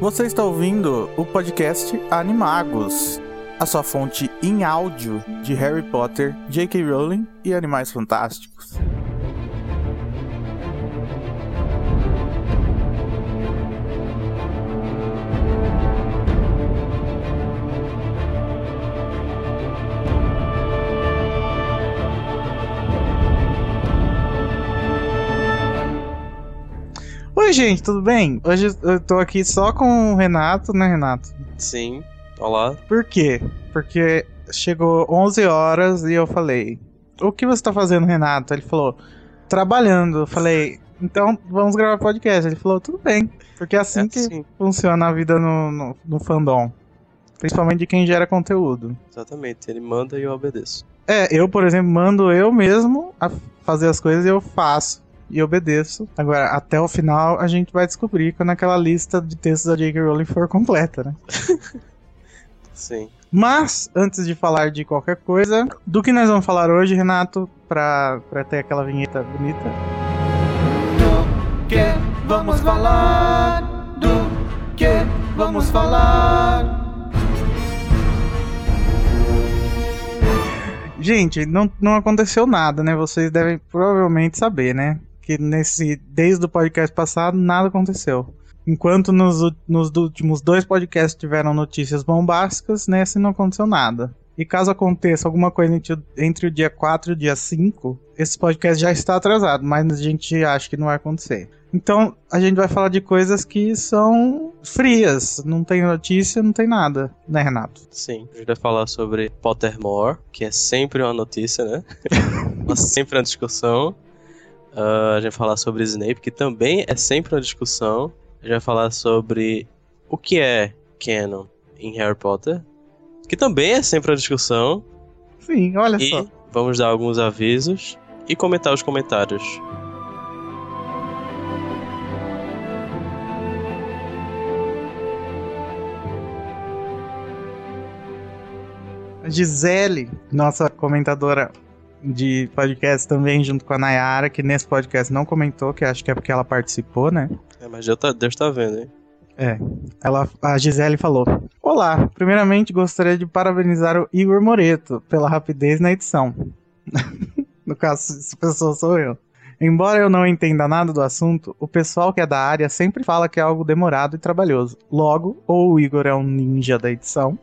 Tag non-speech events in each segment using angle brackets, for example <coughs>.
Você está ouvindo o podcast Animagos, a sua fonte em áudio de Harry Potter, J.K. Rowling e Animais Fantásticos. Oi, gente, tudo bem? Hoje eu tô aqui só com o Renato, né, Renato? Sim. Olá. Por quê? Porque chegou 11 horas e eu falei: O que você tá fazendo, Renato? Ele falou: Trabalhando. Eu falei: Então vamos gravar podcast. Ele falou: Tudo bem. Porque é assim É que assim. funciona a vida no, no, no fandom. Principalmente de quem gera conteúdo. Exatamente. Ele manda e eu obedeço. É, eu, por exemplo, mando eu mesmo a fazer as coisas e eu faço. E obedeço. Agora, até o final, a gente vai descobrir quando aquela lista de textos da J.K. Rowling for completa, né? <laughs> Sim. Mas, antes de falar de qualquer coisa, do que nós vamos falar hoje, Renato, pra, pra ter aquela vinheta bonita? Do que vamos falar? Do que vamos falar? Gente, não, não aconteceu nada, né? Vocês devem provavelmente saber, né? Que nesse, desde o podcast passado, nada aconteceu. Enquanto nos, nos últimos dois podcasts tiveram notícias bombásticas, nesse não aconteceu nada. E caso aconteça alguma coisa entre, o- entre o dia 4 e o dia 5, esse podcast já está atrasado, mas a gente acha que não vai acontecer. Então, a gente vai falar de coisas que são frias. Não tem notícia, não tem nada, né, Renato? Sim. A gente vai falar sobre Pottermore, que é sempre uma notícia, né? <laughs> Sempre uma discussão. Ah, a gente vai falar sobre Snape, que também é sempre uma discussão. A gente vai falar sobre o que é canon em Harry Potter, que também é sempre uma discussão. Sim, olha E só. vamos dar alguns avisos e comentar os comentários. Gisele, nossa comentadora de podcast também, junto com a Nayara, que nesse podcast não comentou, que acho que é porque ela participou, né? É, mas Deus tá, Deus tá vendo, hein? É. Ela, a Gisele falou: Olá, primeiramente gostaria de parabenizar o Igor Moreto pela rapidez na edição. <laughs> no caso, essa pessoa sou eu. Embora eu não entenda nada do assunto, o pessoal que é da área sempre fala que é algo demorado e trabalhoso. Logo, ou o Igor é um ninja da edição,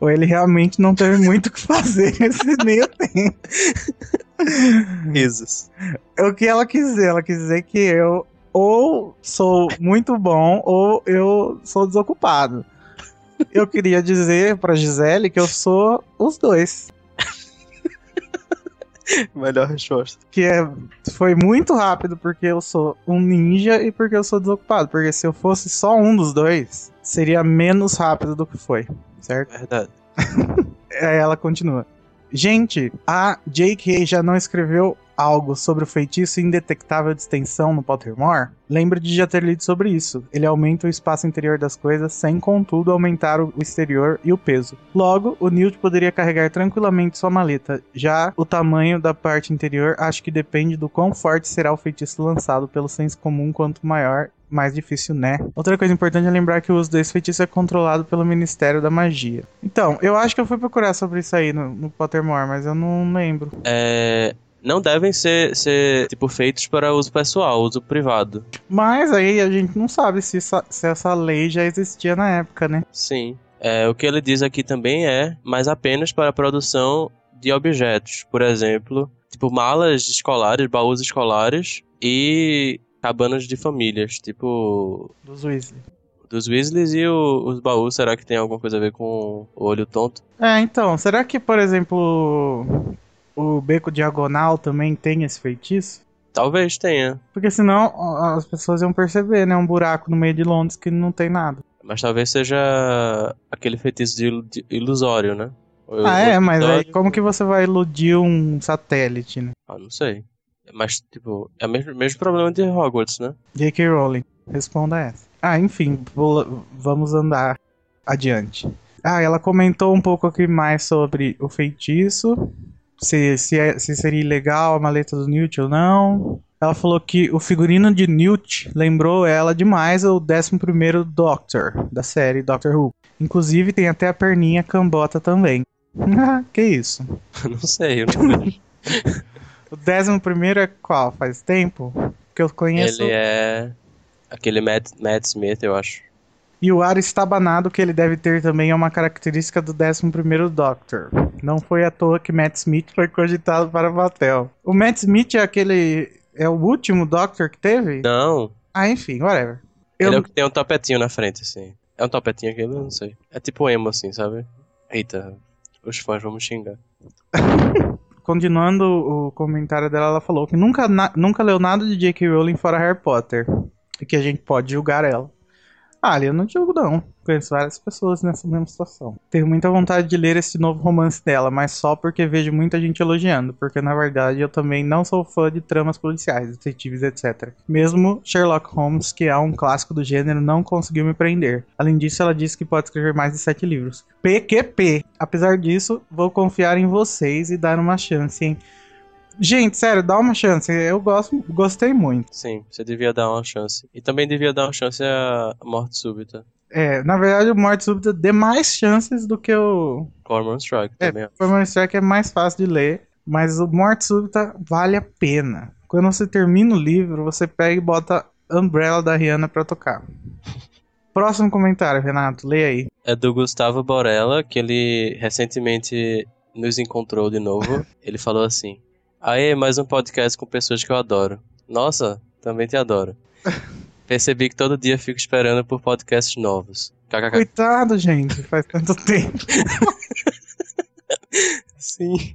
ou ele realmente não teve muito o que fazer <laughs> nesse meio tempo. Risos. O que ela quis dizer. Ela quis dizer que eu ou sou muito bom ou eu sou desocupado. Eu queria dizer pra Gisele que eu sou os dois. Melhor resposta. Que é, foi muito rápido porque eu sou um ninja e porque eu sou desocupado. Porque se eu fosse só um dos dois, seria menos rápido do que foi, certo? Verdade. <laughs> Aí ela continua. Gente, a J.K. já não escreveu algo sobre o feitiço indetectável de extensão no Pottermore? Lembro de já ter lido sobre isso. Ele aumenta o espaço interior das coisas sem, contudo, aumentar o exterior e o peso. Logo, o Newt poderia carregar tranquilamente sua maleta. Já o tamanho da parte interior acho que depende do quão forte será o feitiço lançado pelo senso comum. Quanto maior, mais difícil, né? Outra coisa importante é lembrar que o uso desse feitiço é controlado pelo Ministério da Magia. Então, eu acho que eu fui procurar sobre isso aí no, no Pottermore, mas eu não lembro. É, não devem ser, ser tipo, feitos para uso pessoal, uso privado. Mas aí a gente não sabe se essa, se essa lei já existia na época, né? Sim. É, o que ele diz aqui também é, mas apenas para a produção de objetos. Por exemplo, tipo malas escolares, baús escolares e cabanas de famílias, tipo Dos Weasley. dos Weasleys e o- os baús, será que tem alguma coisa a ver com o olho tonto? É, então, será que, por exemplo, o beco diagonal também tem esse feitiço? Talvez tenha, Porque senão as pessoas iam perceber, né? Um buraco no meio de Londres que não tem nada. mas talvez seja aquele feitiço de, ilu- de ilusório, né? Ah, é, mas aí como que você vai iludir um satélite, né? Ah, não sei. Mas, tipo, é o mesmo, mesmo problema de Hogwarts, né? J.K. Rowling, responda essa. Ah, enfim, vamos andar adiante. Ah, ela comentou um pouco aqui mais sobre o feitiço. Se, se, é- se seria ilegal a maleta do Newt ou não. Ela falou que o figurino de Newt lembrou ela demais o 11º Doctor, da série Doctor Who. Inclusive tem até a perninha cambota também. <laughs> que isso? <laughs> não sei, eu não vejo. <laughs> O 11º é qual? Faz tempo? Que eu conheço. Ele é aquele Matt, Matt Smith, eu acho. E o ar estabanado que ele deve ter também é uma característica do 11º Doctor. Não foi à toa que Matt Smith foi cogitado para o papel. O Matt Smith é aquele... É o último Doctor que teve? Não, Ah, enfim, whatever. Eu- ele é o que tem um topetinho na frente, assim. É um topetinho aquele? Não sei. É tipo emo, assim, sabe? Eita, os fãs vão me xingar. <laughs> Continuando o comentário dela, ela falou que nunca, nunca leu nada de J.K. Rowling fora Harry Potter. E que a gente pode julgar ela. Ah, eu não julgo não. Conheço várias pessoas nessa mesma situação. Tenho muita vontade de ler esse novo romance dela, mas só porque vejo muita gente elogiando. Porque na verdade eu também não sou fã de tramas policiais, detetives, etc. Mesmo Sherlock Holmes, que é um clássico do gênero, não conseguiu me prender. Além disso, ela disse que pode escrever mais de sete livros. PQP! Apesar disso, vou confiar em vocês e dar uma chance, hein? Gente, sério, dá uma chance. Eu gosto, gostei muito. Sim, você devia dar uma chance. E também devia dar uma chance à morte súbita. É, na verdade, o Morte Súbita dê mais chances do que o. Cormoran Strike É, também. Formal Strike é mais fácil de ler, mas o Morte Súbita vale a pena. Quando você termina o livro, você pega e bota Umbrella da Rihanna pra tocar. <laughs> Próximo comentário, Renato, leia aí. É do Gustavo Borella, que ele recentemente nos encontrou de novo. <laughs> ele falou assim: Aê, mais um podcast com pessoas que eu adoro. Nossa, também te adoro. <laughs> Percebi que todo dia fico esperando por podcasts novos. KKK. Coitado, gente, faz tanto <laughs> tempo. Sim.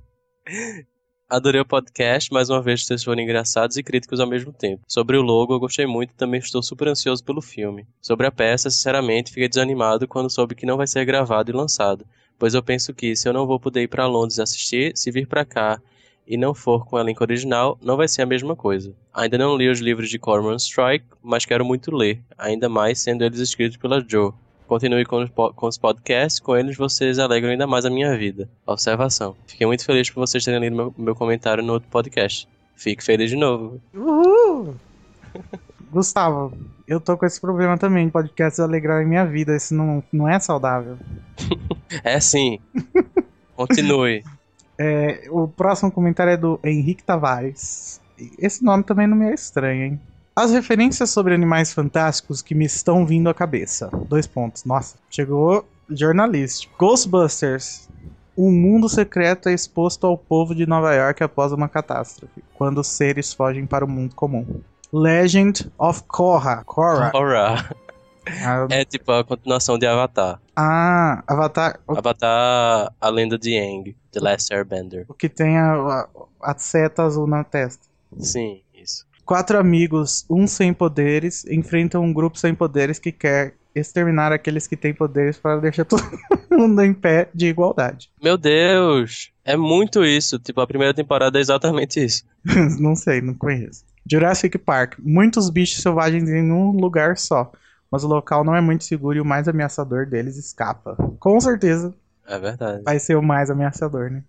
Adorei o podcast, mais uma vez vocês foram engraçados e críticos ao mesmo tempo. Sobre o logo, eu gostei muito e também estou super ansioso pelo filme. Sobre a peça, sinceramente, fiquei desanimado quando soube que não vai ser gravado e lançado, pois eu penso que se eu não vou poder ir para Londres assistir, se vir para cá e não for com o elenco original, não vai ser a mesma coisa. Ainda não li os livros de Cormoran Strike, mas quero muito ler, ainda mais sendo eles escritos pela Joe. Continue com os, po- com os podcasts, com eles vocês alegram ainda mais a minha vida. Observação. Fiquei muito feliz por vocês terem lido meu, meu comentário no outro podcast. Fico feliz de novo. Uhul! <laughs> Gustavo, eu tô com esse problema também, podcasts alegrarem minha vida, isso não, não é saudável. <laughs> É sim. Continue. <laughs> É, o próximo comentário é do Henrique Tavares. Esse nome também não me é estranho, hein? As referências sobre animais fantásticos que me estão vindo à cabeça. Dois pontos. Nossa, chegou jornalístico. Ghostbusters. Um mundo secreto é exposto ao povo de Nova York após uma catástrofe, quando os seres fogem para o mundo comum. Legend of Korra. Korra. Ora. Ah, É tipo a continuação de Avatar. Ah, Avatar. Avatar, a lenda de Aang, The Last Airbender. o que tem a, a, a seta azul na testa. Sim, isso. Quatro amigos, um sem poderes, enfrentam um grupo sem poderes que quer exterminar aqueles que têm poderes para deixar todo <laughs> mundo em pé de igualdade. Meu Deus! É muito isso. Tipo, a primeira temporada é exatamente isso. <laughs> não sei, não conheço. Jurassic Park. Muitos bichos selvagens em um lugar só. Mas o local não é muito seguro e o mais ameaçador deles escapa. Com certeza É verdade. vai ser o mais ameaçador, né?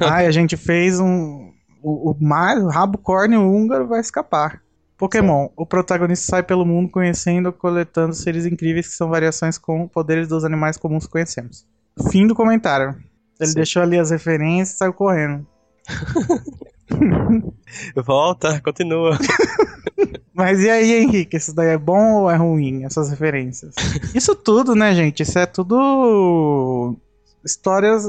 e a gente fez um. O, o, mais, o rabo córneo húngaro vai escapar. Pokémon. O protagonista sai pelo mundo conhecendo, coletando seres incríveis que são variações com poderes dos animais comuns que conhecemos. Fim do comentário. Ele Sim. deixou ali as referências e saiu correndo. <laughs> Volta, continua. <laughs> Mas e aí, Henrique? Isso daí é bom ou é ruim, essas referências? <laughs> Isso tudo, né, gente? Isso é tudo. Histórias.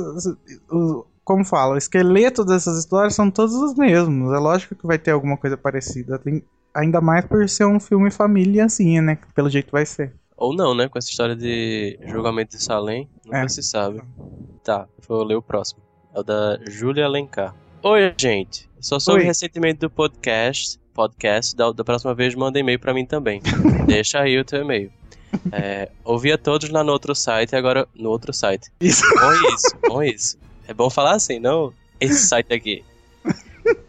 Como fala, o esqueleto dessas histórias são todos os mesmos. É lógico que vai ter alguma coisa parecida. Tem- Ainda mais por ser um filme família assim, né? Pelo jeito vai ser. Ou não, né? Com essa história de julgamento de Salem, nunca É. se sabe. Tá, vou ler o próximo. É o da Júlia Alencar. Oi, gente. Só soube Oi. recentemente do podcast. Podcast, da, da próxima vez manda e-mail pra mim também. <laughs> Deixa aí o teu e-mail. É, ouvia todos lá no outro site e agora no outro site. Isso. <laughs> Bom isso, bom isso. É bom falar assim, não? Esse site aqui.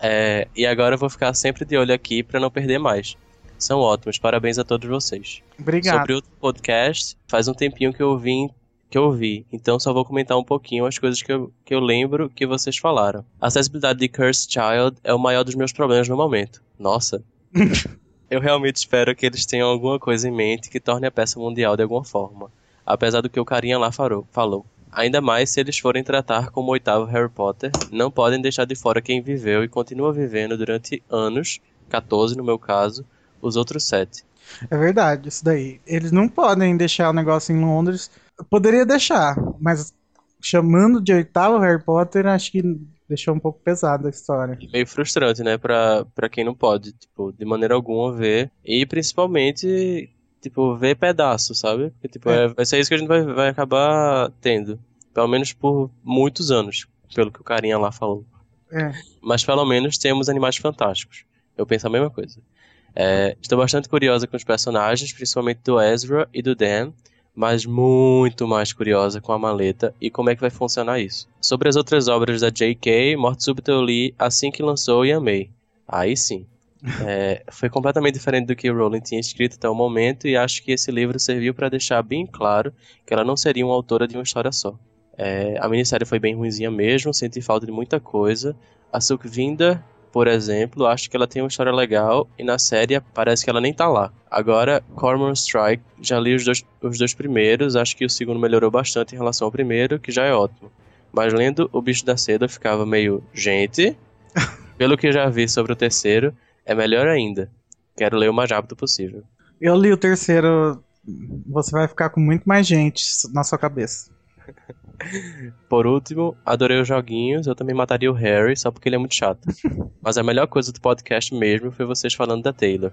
É, e agora eu vou ficar sempre de olho aqui pra não perder mais. São ótimos, parabéns a todos vocês. Obrigado. Sobre o podcast, faz um tempinho que eu vim que eu ouvi, então só vou comentar um pouquinho as coisas que eu, que eu lembro que vocês falaram. A acessibilidade de Cursed Child é o maior dos meus problemas no momento. Nossa, <laughs> Eu realmente espero que eles tenham alguma coisa em mente que torne a peça mundial de alguma forma, apesar do que o carinha lá falou. Ainda mais se eles forem tratar como o oitavo Harry Potter, não podem deixar de fora quem viveu e continua vivendo durante anos, 14 no meu caso, os outros sete. É verdade, isso daí. Eles não podem deixar o negócio em Londres. Poderia deixar, mas chamando de oitavo Harry Potter, acho que deixou um pouco pesada a história. Meio frustrante, né, pra, pra quem não pode, tipo, de maneira alguma ver. E principalmente, tipo, ver pedaços, sabe? Porque, tipo, É. é. vai ser isso que a gente vai, vai acabar tendo. Pelo menos por muitos anos, pelo que o carinha lá falou. É. Mas pelo menos temos animais fantásticos. Eu penso a mesma coisa. É, estou bastante curiosa com os personagens, principalmente do Ezra e do Dan, mas muito mais curiosa com a maleta e como é que vai funcionar isso. Sobre as outras obras da J.K., Morte Súbita eu li assim que lançou e amei. Aí sim. <laughs> É, foi completamente diferente do que o Rowling tinha escrito até o momento e acho que esse livro serviu para deixar bem claro que ela não seria uma autora de uma história só. É, a minissérie foi bem ruinzinha mesmo, senti falta de muita coisa. A Sukvinda, por exemplo, acho que ela tem uma história legal e na série parece que ela nem tá lá. Agora, Cormoran Strike, já li os dois, os dois primeiros, acho que o segundo melhorou bastante em relação ao primeiro, que já é ótimo. Mas lendo O Bicho da Seda eu ficava meio, gente, <laughs> pelo que já vi sobre o terceiro, é melhor ainda. Quero ler o mais rápido possível. Eu li o terceiro. Você vai ficar com muito mais gente na sua cabeça. <laughs> Por último, adorei os joguinhos, eu também mataria o Harry só porque ele é muito chato. <laughs> Mas a melhor coisa do podcast mesmo foi vocês falando da Taylor.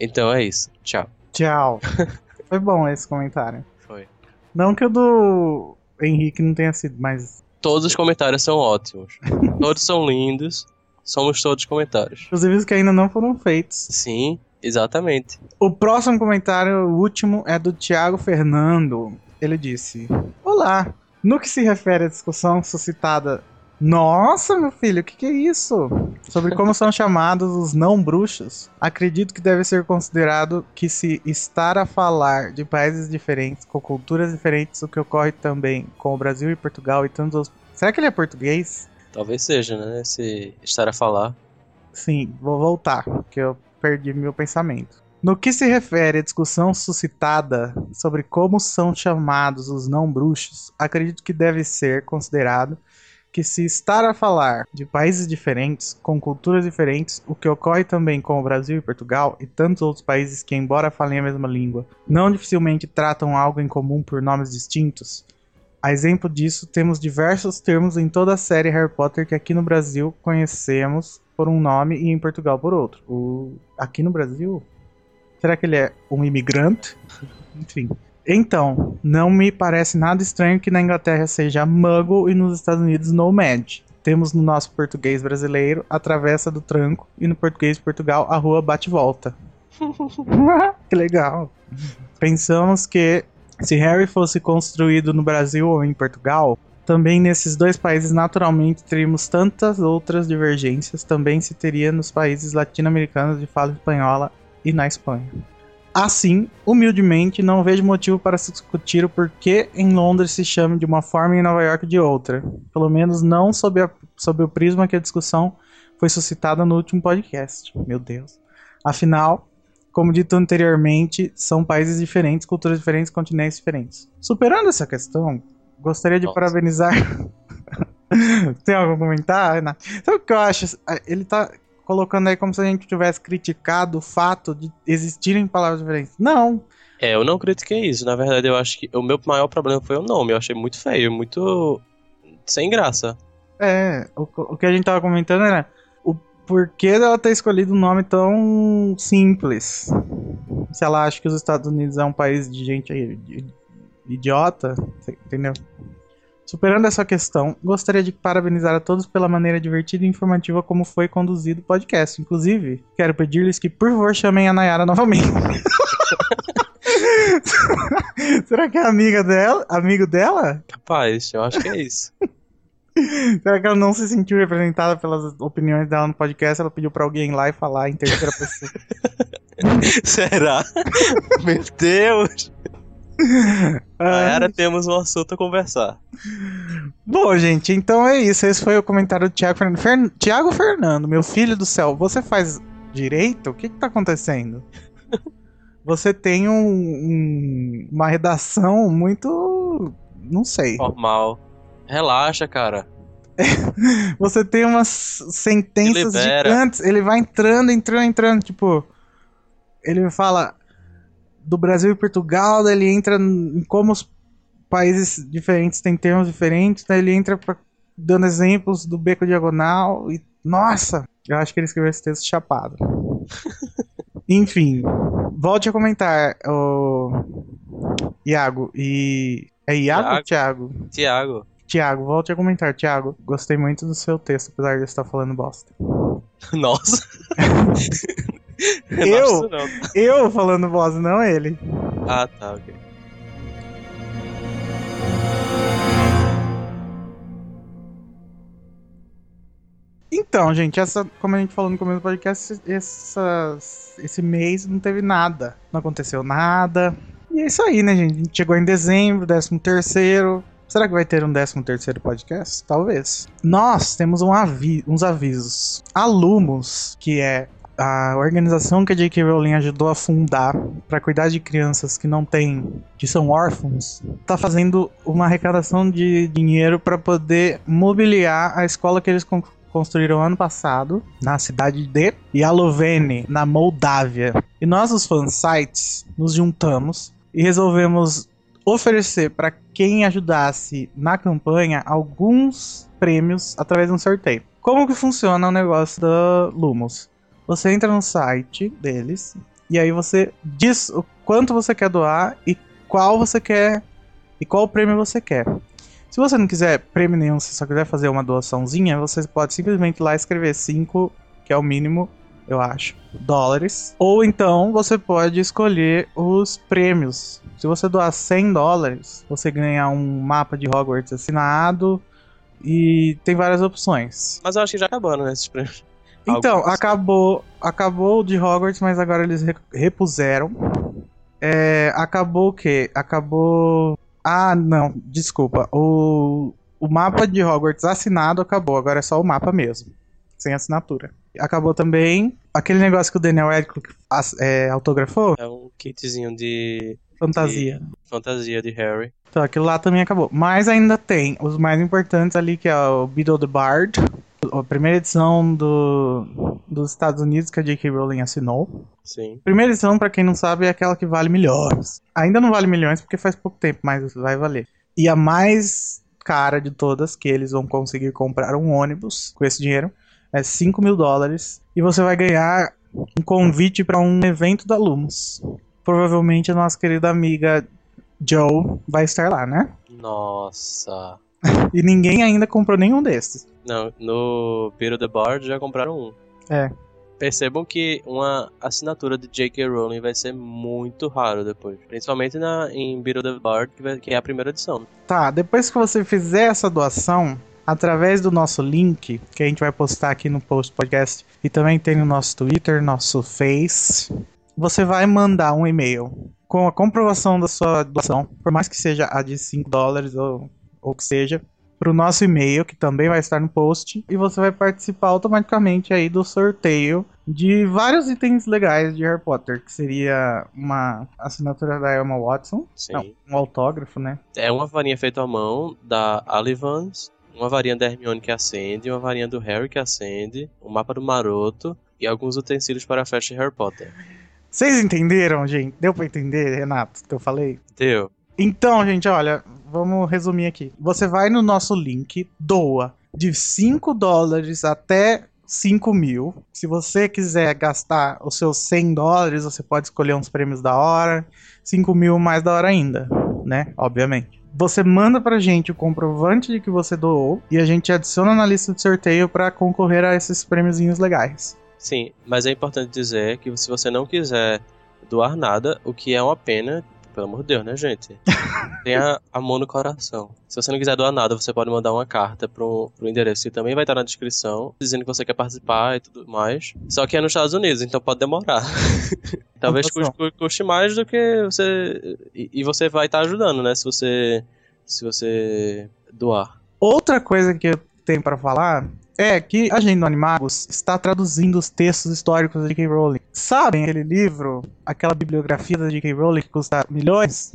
Então é isso. Tchau. Tchau. <laughs> Foi bom esse comentário. Foi. Não que o do Henrique não tenha sido, mas. Todos os comentários são ótimos. <laughs> Todos são lindos. Somos todos comentários. Inclusive os que ainda não foram feitos. Sim, exatamente. O próximo comentário, o último, é do Thiago Fernando. Ele disse: Olá, no que se refere à discussão suscitada. Nossa, meu filho, o que, que é isso? Sobre como são chamados os não bruxos. Acredito que deve ser considerado que se estar a falar de países diferentes, com culturas diferentes, o que ocorre também com o Brasil e Portugal e tantos outros. Será que ele é português? Talvez seja, né? Se estar a falar. Sim, vou voltar, porque eu perdi meu pensamento. No que se refere à discussão suscitada sobre como são chamados os não bruxos, acredito que deve ser considerado que se estar a falar de países diferentes, com culturas diferentes, o que ocorre também com o Brasil e Portugal e tantos outros países que, embora falem a mesma língua, não dificilmente tratam algo em comum por nomes distintos, a exemplo disso, temos diversos termos em toda a série Harry Potter que aqui no Brasil conhecemos por um nome e em Portugal por outro. O... Aqui no Brasil? Será que ele é um imigrante? Enfim. Então, não me parece nada estranho que na Inglaterra seja Muggle e nos Estados Unidos Nomad. Temos no nosso português brasileiro a Travessa do Tranco e no português de Portugal a Rua Bate-Volta. <laughs> que legal. Pensamos que se Harry fosse construído no Brasil ou em Portugal, também nesses dois países naturalmente teríamos tantas outras divergências, também se teria nos países latino-americanos de fala espanhola e na Espanha. Assim, humildemente, não vejo motivo para se discutir o porquê em Londres se chama de uma forma e em Nova York de outra. Pelo menos não sob, a, sob o prisma que a discussão foi suscitada no último podcast. Meu Deus. Afinal, como dito anteriormente, são países diferentes, culturas diferentes, continentes diferentes. Superando essa questão, gostaria de Nossa. parabenizar. <laughs> Tem algum comentário, Ana? Sabe o que eu acho? Ele tá colocando aí como se a gente tivesse criticado o fato de existirem palavras diferentes. Não. É, eu não critiquei isso. Na verdade, eu acho que o meu maior problema foi o nome. Eu achei muito feio, muito sem graça. É, o, o que a gente tava comentando era o porquê dela ter escolhido um nome tão simples. Se ela acha que os Estados Unidos é um país de gente idiota, entendeu? Superando essa questão, gostaria de parabenizar a todos pela maneira divertida e informativa como foi conduzido o podcast. Inclusive, quero pedir-lhes que, por favor, chamem a Nayara novamente. <laughs> Será que é amiga dela? Amigo dela? Capaz, eu acho que é isso. <laughs> Será que ela não se sentiu representada pelas opiniões dela no podcast? Ela pediu pra alguém ir lá e falar em terceira pessoa. <laughs> Será? Meu Deus! <laughs> Agora temos um assunto a conversar. Bom, gente, então é isso. Esse foi o comentário do Thiago Fernando. Fern... Thiago Fernando, meu filho do céu, você faz direito? O que, que tá acontecendo? <laughs> Você tem um, um- uma redação muito. Não sei. Normal. Relaxa, cara. <laughs> Você tem umas sentenças gigantes. Ele vai entrando, entrando, entrando. Tipo, ele fala do Brasil e Portugal, daí ele entra em como os países diferentes têm termos diferentes, daí ele entra pra, dando exemplos do beco diagonal. E, nossa, eu acho que ele escreveu esse texto chapado. <laughs> Enfim, volte a comentar, o Iago. E. É Iago ou Thiago? Tiago. Tiago, volte a comentar, Tiago. Gostei muito do seu texto, apesar de eu estar falando bosta. <laughs> Nossa. <laughs> <laughs> Eu? Nossa, não. Eu falando bosta, não ele. Ah, tá, ok. Então, gente, essa, como a gente falou no começo do podcast, essas, esse mês não teve nada. Não aconteceu nada. E é isso aí, né, gente? A gente chegou em dezembro, 13 terceiro. Será que vai ter um 13 terceiro podcast? Talvez. Nós temos um avi uns avisos. A Lumos, que é a organização que a J.K. Rowling ajudou a fundar para cuidar de crianças que não têm, que são órfãos, tá fazendo uma arrecadação de dinheiro para poder mobiliar a escola que eles con- construíram ano passado na cidade de Yalovene, na Moldávia. E nós, os fansites, nos juntamos e resolvemos oferecer para quem ajudasse na campanha alguns prêmios através de um sorteio. Como que funciona o negócio da Lumos? Você entra no site deles e aí você diz o quanto você quer doar e qual você quer e qual prêmio você quer. Se você não quiser prêmio nenhum, se só quiser fazer uma doaçãozinha, você pode simplesmente ir lá escrever 5, que é o mínimo, eu acho, dólares. Ou então você pode escolher os prêmios. Se você doar 100 dólares, você ganha um mapa de Hogwarts assinado e tem várias opções. Mas eu acho que já acabou, né, esses prêmios. Então, Alguns. acabou, acabou o de Hogwarts, mas agora eles re- repuseram. É, acabou o quê? Acabou. Ah, não, desculpa. O, o mapa de Hogwarts assinado acabou, agora é só o mapa mesmo. Sem assinatura. Acabou também aquele negócio que o Daniel Radcliffe é, autografou. É um kitzinho de Fantasia. fantasia de Harry. Então aquilo lá também acabou. Mas ainda tem os mais importantes ali, que é o Beetle the Bard. A primeira edição do, dos Estados Unidos que a J.K. Rowling assinou. Sim. Primeira edição, pra quem não sabe, é aquela que vale milhões. Ainda não vale milhões porque faz pouco tempo, mas vai valer. E a mais cara de todas, que eles vão conseguir comprar um ônibus com esse dinheiro, é 5 mil dólares. E você vai ganhar um convite para um evento da Lumos. Provavelmente a nossa querida amiga Joe vai estar lá, né? Nossa. <laughs> E ninguém ainda comprou nenhum desses. Não, no Beetle the Bard já compraram um. É. Percebam que uma assinatura de J.K. Rowling vai ser muito raro depois. Principalmente na, em Beetle the Bard, que, vai- que é a primeira edição. Tá, depois que você fizer essa doação, através do nosso link, que a gente vai postar aqui no post podcast, e também tem no nosso Twitter, nosso Face, você vai mandar um e-mail com a comprovação da sua doação, por mais que seja a de 5 dólares ou, ou que seja, para o nosso e-mail, que também vai estar no post, e você vai participar automaticamente aí do sorteio de vários itens legais de Harry Potter, que seria uma assinatura da Emma Watson, Sim. não, um autógrafo, né? É uma varinha feita à mão da Alivans, uma varinha da Hermione que acende, uma varinha do Harry que acende, um mapa do Maroto e alguns utensílios para a festa de Harry Potter. Vocês entenderam, gente? Deu pra entender, Renato, que eu falei? Deu. Então, gente, olha, vamos resumir aqui. Você vai no nosso link, doa de 5 dólares até 5 mil. Se você quiser gastar os seus 100 dólares, você pode escolher uns prêmios da hora. 5 mil mais da hora ainda, né? Obviamente. Você manda pra gente o comprovante de que você doou e a gente adiciona na lista de sorteio pra concorrer a esses prêmiozinhos legais. Sim, mas é importante dizer que se você não quiser doar nada, o que é uma pena, pelo amor de Deus, né, gente? <laughs> Tenha amor no coração. Se você não quiser doar nada, você pode mandar uma carta pro, pro endereço que também vai estar na descrição, dizendo que você quer participar e tudo mais. Só que é nos Estados Unidos, então pode demorar. <laughs> Talvez custe, custe, mais do que você. E, e você vai estar ajudando, né? Se você. Se você doar. Outra coisa que eu tenho para falar é que a gente no Animagos está traduzindo os textos históricos da J.K. Rowling. Sabem aquele livro, aquela bibliografia da J.K. Rowling que custa milhões?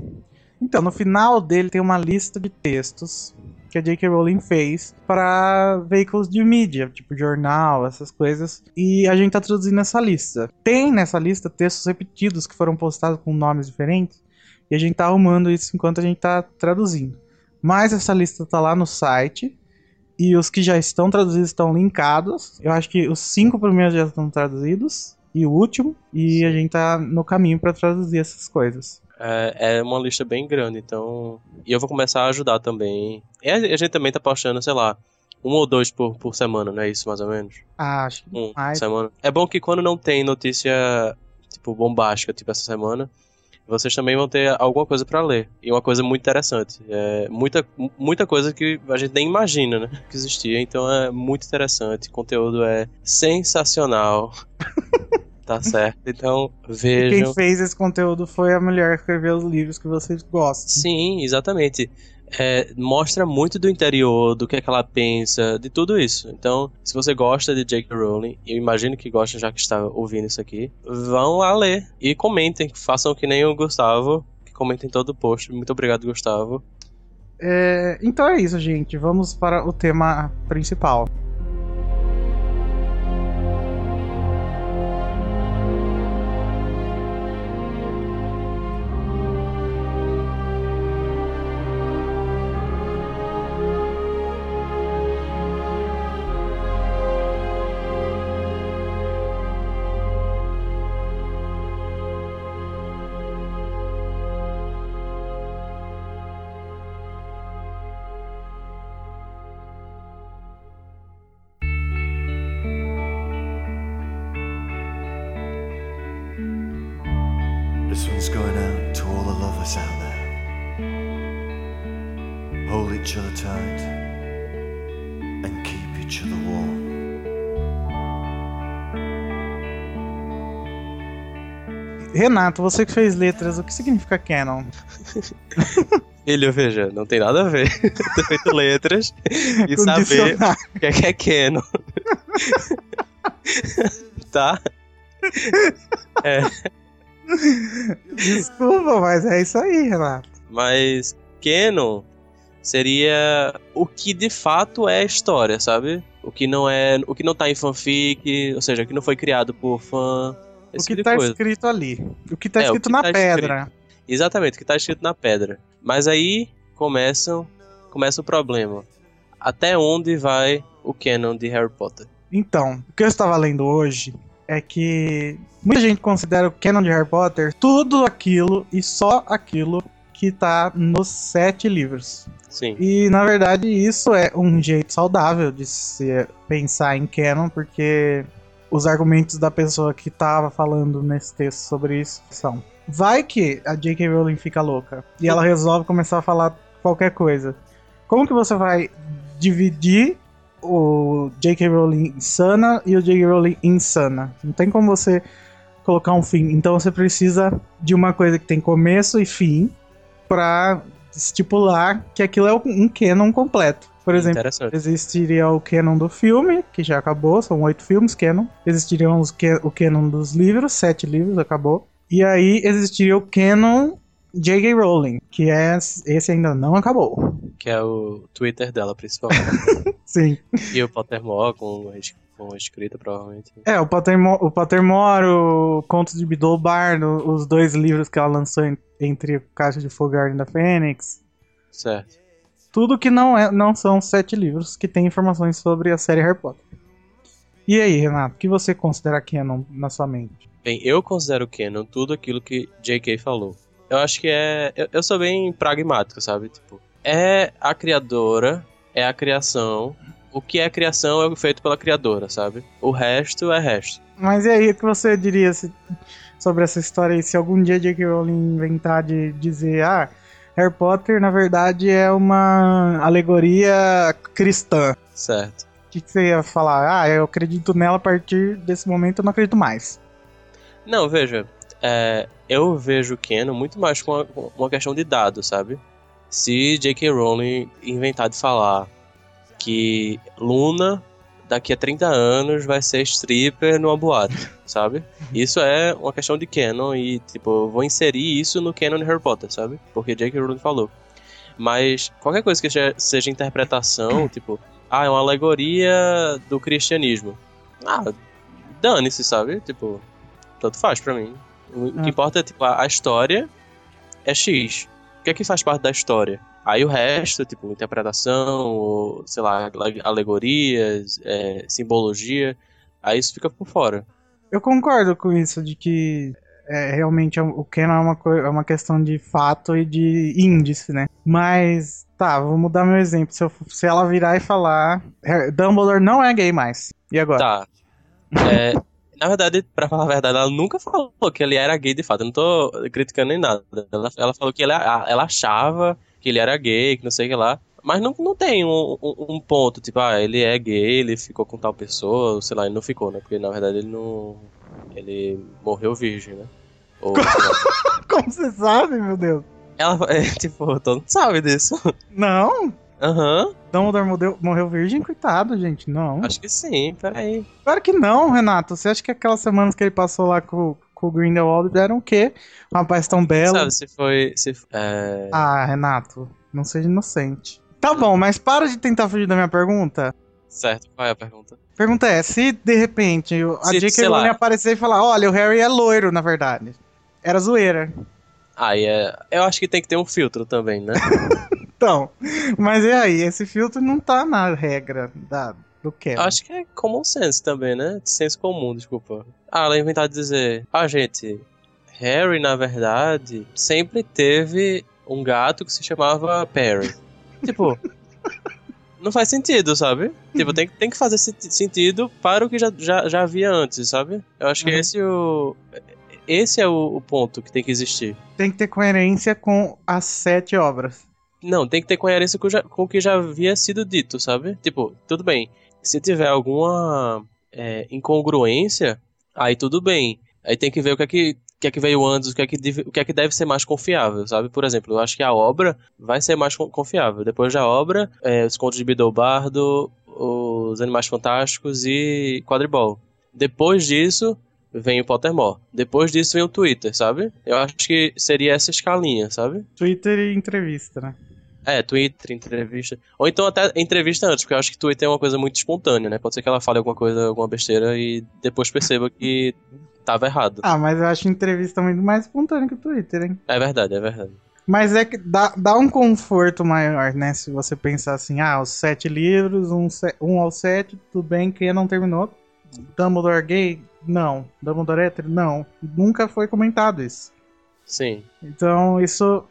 Então, no final dele tem uma lista de textos que a J.K. Rowling fez para veículos de mídia, tipo jornal, essas coisas, e a gente está traduzindo essa lista. Tem nessa lista textos repetidos que foram postados com nomes diferentes, e a gente está arrumando isso enquanto a gente está traduzindo. Mas essa lista está lá no site, e os que já estão traduzidos estão linkados. Eu acho que os cinco primeiros já estão traduzidos. E o último. E a gente tá no caminho para traduzir essas coisas. É, é, uma lista bem grande, então. E eu vou começar a ajudar também. E a, gente também tá postando, sei lá, um ou dois por, por semana, não é isso, mais ou menos? Ah, acho que um mais. semana. É bom que quando não tem notícia, tipo, bombástica, tipo essa semana, vocês também vão ter alguma coisa para ler. E uma coisa muito interessante. É muita, muita coisa que a gente nem imagina, né? Que existia. Então é muito interessante. O conteúdo é sensacional. <laughs> tá certo. Então, vejam. E quem fez esse conteúdo foi a mulher que escreveu os livros que vocês gostam. Sim, exatamente é, mostra muito do interior, do que, é que ela pensa, de tudo isso. Então, se você gosta de J.K. Rowling, e eu imagino que gosta já que está ouvindo isso aqui, vão lá ler e comentem, façam que nem o Gustavo, que comentem todo o post. Muito obrigado, Gustavo. É, então é isso, gente. Vamos para o tema principal. Renato, você que fez letras, o que significa canon? <laughs> Ele, veja, não tem nada a ver <laughs> ter feito letras <laughs> e saber o que é, que é canon. tá? É. Desculpa, mas é isso aí, Renato. Mas canon seria o que de fato é a história, sabe? O que não é, o que não tá em fanfic, ou seja, o que não foi criado por fã, o que tá escrito ali. O que tá é, escrito que na tá pedra. Escrito. Exatamente, o que tá escrito na pedra. Mas aí começam, começa o problema. Até onde vai o canon de Harry Potter? Então, o que eu estava lendo hoje é que muita gente considera o canon de Harry Potter tudo aquilo e só aquilo que tá nos sete livros. Sim. E na verdade isso é um jeito saudável de se pensar em canon, porque os argumentos da pessoa que tava falando nesse texto sobre isso são: vai que a J.K. Rowling fica louca e ela resolve começar a falar qualquer coisa. Como que você vai dividir o J.K. Rowling insana e o J.K. Rowling insana? Não tem como você colocar um fim. Então você precisa de uma coisa que tem começo e fim para estipular que aquilo é um canon completo. Por exemplo, existiria o canon do filme, que já acabou, são oito filmes canon. Existiriam os, o canon dos livros, sete livros, acabou. E aí existiria o canon J.K. Rowling, que é, esse ainda não acabou. Que é o Twitter dela, principalmente. <laughs> Sim. E o Pottermore com, com escrita, provavelmente. É, o Pottermore, o, Pottermore, o Conto de Bidolbar, os dois livros que ela lançou entre Caixa de Fogo e Ordem da Fênix. Certo. Tudo que não, é, não são sete livros que tem informações sobre a série Harry Potter. E aí, Renato, o que você considera canon na sua mente? Bem, eu considero canon tudo aquilo que J.K. falou. Eu acho que é. Eu, eu, sou bem pragmático, sabe? Tipo, é a criadora, é a criação, o que é criação é feito pela criadora, sabe? O resto é resto. Mas e aí, o que você diria se- sobre essa história aí? Se algum dia J.K. Rowling inventar de dizer, ah, Harry Potter na verdade é uma alegoria cristã. Certo. O que, que você ia falar? Ah, eu acredito nela a partir desse momento, eu não acredito mais. Não, veja, é, eu vejo o Canon muito mais com uma, com uma questão de dados, sabe? Se J.K. Rowling inventar de falar que Luna daqui a 30 anos vai ser stripper numa boate, sabe? Isso é uma questão de canon e, tipo, vou inserir isso no canon de Harry Potter, sabe? Porque J.K. Rowling falou. Mas qualquer coisa que seja, interpretação, <coughs> tipo, ah, é uma alegoria do cristianismo. Ah, dane-se, sabe? Tipo, tanto faz pra mim. O Ah. que importa é, tipo, a história é X. O que é que faz parte da história? Aí o resto, tipo, interpretação, ou, sei lá, ale- alegorias, é, simbologia, aí isso fica por fora. Eu concordo com isso, de que é, realmente é o canon é uma, é uma questão de fato e de índice, né? Mas, tá, vou mudar meu exemplo. Se, eu- se ela virar e falar, "Harry- Dumbledore não é gay mais. E agora? Tá. É, na verdade, pra falar a verdade, ela nunca falou que ele era gay de fato. Eu não tô criticando nem nada. Ela, ela falou que ele, ela achava que ele era gay, que não sei o que lá. Mas não, não tem um, um- um ponto, tipo, ah, ele é gay, ele ficou com tal pessoa, sei lá, ele não ficou, né? Porque na verdade ele não. Ele morreu virgem, né? Ou. <laughs> Como você sabe, meu Deus? Ela, <laughs> é, tipo, todo mundo sabe disso. Não, Aham, Dumbledore morreu, morreu virgem, coitado, gente. Não. acho que sim, peraí. Claro que não, Renato. Você acha que aquelas semanas que ele passou lá com, com o Grindelwald eram o quê? Um rapaz tão belo. Sabe, se foi. Se, é... Ah, Renato, não seja inocente. Tá bom, mas para de tentar fugir da minha pergunta. Certo, qual é a pergunta? Pergunta é, se de repente a Se, J.K. Rowling aparecer e falar, olha, o Harry é loiro, na verdade. Era zoeira. Aí é. Eu acho que tem que ter um filtro também, né? <laughs> Então, mas e aí? Esse filtro não tá na regra da, do que. Eu acho que é common sense também, né? Senso comum, desculpa. Ah, ela inventar de dizer, ah, gente, Harry, na verdade, sempre teve um gato que se chamava Perry. <laughs> tipo, não faz sentido, sabe? Tipo, tem, que- tem que fazer senti- sentido para o que já, já, já havia antes, sabe? Eu acho que Uhum. esse, é o, esse é o, o ponto que tem que existir. Tem que ter coerência com as sete obras. Não, tem que ter coerência com, já- com o que já havia sido dito, sabe? Tipo, tudo bem. Se tiver alguma é, incongruência, aí tudo bem. Aí tem que ver o que é que, que, é que veio antes, o que, é que deve, o que é que deve ser mais confiável, sabe? Por exemplo, eu acho que a obra vai ser mais con- confiável. Depois da obra, é, os contos de Bidobardo, os Animais Fantásticos e Quadribol. Depois disso, vem o Pottermore. Depois disso vem o Twitter, sabe? Eu acho que seria essa escalinha, sabe? Twitter e entrevista, né? É, Twitter, entrevista. Ou então até entrevista antes, porque eu acho que Twitter é uma coisa muito espontânea, né? Pode ser que ela fale alguma coisa, alguma besteira e depois perceba que tava errado. Ah, mas eu acho entrevista muito mais espontânea que o Twitter, hein? É verdade, é verdade. Mas é que dá, dá um conforto maior, né? Se você pensar assim, ah, os sete livros, um, um ao sete, tudo bem, quem não terminou. Dumbledore gay? Não. Dumbledore hétero? Não. Nunca foi comentado isso. Sim. Então, isso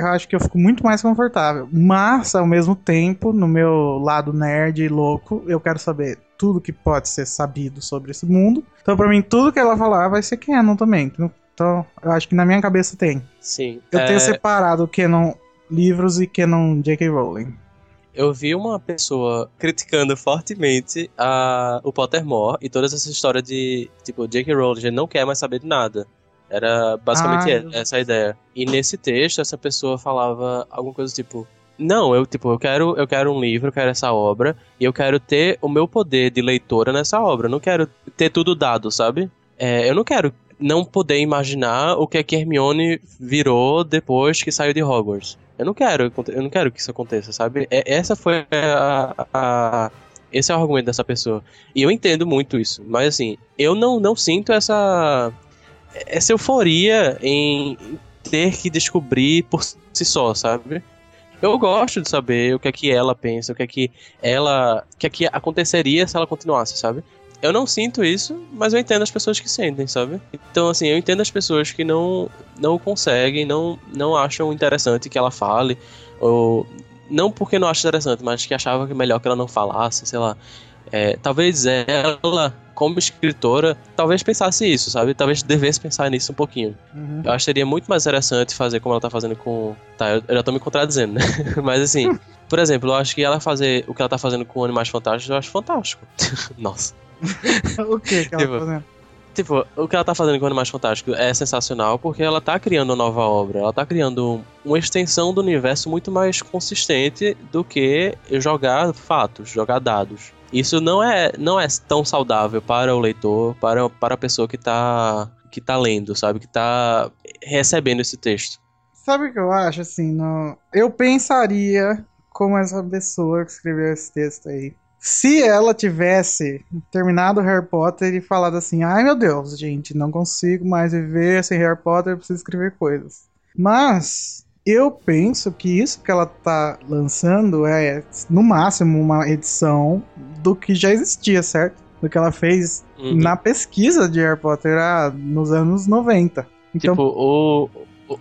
eu acho que eu fico muito mais confortável. Mas, ao mesmo tempo, no meu lado nerd e louco, eu quero saber tudo que pode ser sabido sobre esse mundo. Então, pra mim, tudo que ela falar vai ser canon também. Então, eu acho que na minha cabeça tem. Sim. Eu É, tenho separado canon livros e canon J.K. Rowling. eu vi uma pessoa criticando fortemente a, o Pottermore e toda essa história de, tipo, J.K. Rowling não quer mais saber de nada. Era basicamente Ah, essa a ideia. E nesse texto, essa pessoa falava alguma coisa tipo. Não, eu tipo, eu quero, eu quero um livro, eu quero essa obra, e eu quero ter o meu poder de leitora nessa obra. Eu não quero ter tudo dado, sabe? É, eu não quero não poder imaginar o que é que Hermione virou depois que saiu de Hogwarts. Eu não quero, eu não quero que isso aconteça, sabe? É- essa foi a, a- esse é o argumento dessa pessoa. E eu entendo muito isso, mas assim, eu não, não sinto essa essa euforia em ter que descobrir por si só, sabe? Eu gosto de saber o que é que ela pensa, o que é que ela, o que é que aconteceria se ela continuasse, sabe? Eu não sinto isso, mas eu entendo as pessoas que sentem, sabe? Então, assim, eu entendo as pessoas que não não conseguem, não não acham interessante que ela fale ou não porque não acha interessante, mas que achava que melhor que ela não falasse, sei lá. É, talvez ela, como escritora, talvez pensasse isso, sabe? Talvez devesse pensar nisso um pouquinho. Uhum. Eu acho que seria muito mais interessante fazer como ela tá fazendo com. Tá, eu, eu já tô me contradizendo, né? <laughs> Mas assim, por exemplo, eu acho que ela fazer o que ela tá fazendo com Animais Fantásticos, eu acho fantástico. <laughs> Nossa. <laughs> o que que ela Tipo, tá fazendo? Tipo, o que ela tá fazendo com Animais Fantásticos é sensacional porque ela tá criando uma nova obra. Ela tá criando uma extensão do universo muito mais consistente do que jogar fatos, jogar dados. Isso não é, não é tão saudável para o leitor, para, para a pessoa que tá, que tá lendo, sabe? Que tá recebendo esse texto. Sabe o que eu acho, assim, no... eu pensaria como essa pessoa que escreveu esse texto aí. Se ela tivesse terminado Harry Potter e falado assim, ai meu Deus, gente, não consigo mais viver sem Harry Potter, preciso escrever coisas. Mas eu penso que isso que ela tá lançando é, no máximo, uma edição do que já existia, certo? Do que ela fez Uhum. na pesquisa de Harry Potter ah, nos anos 90. Então, Tipo, o,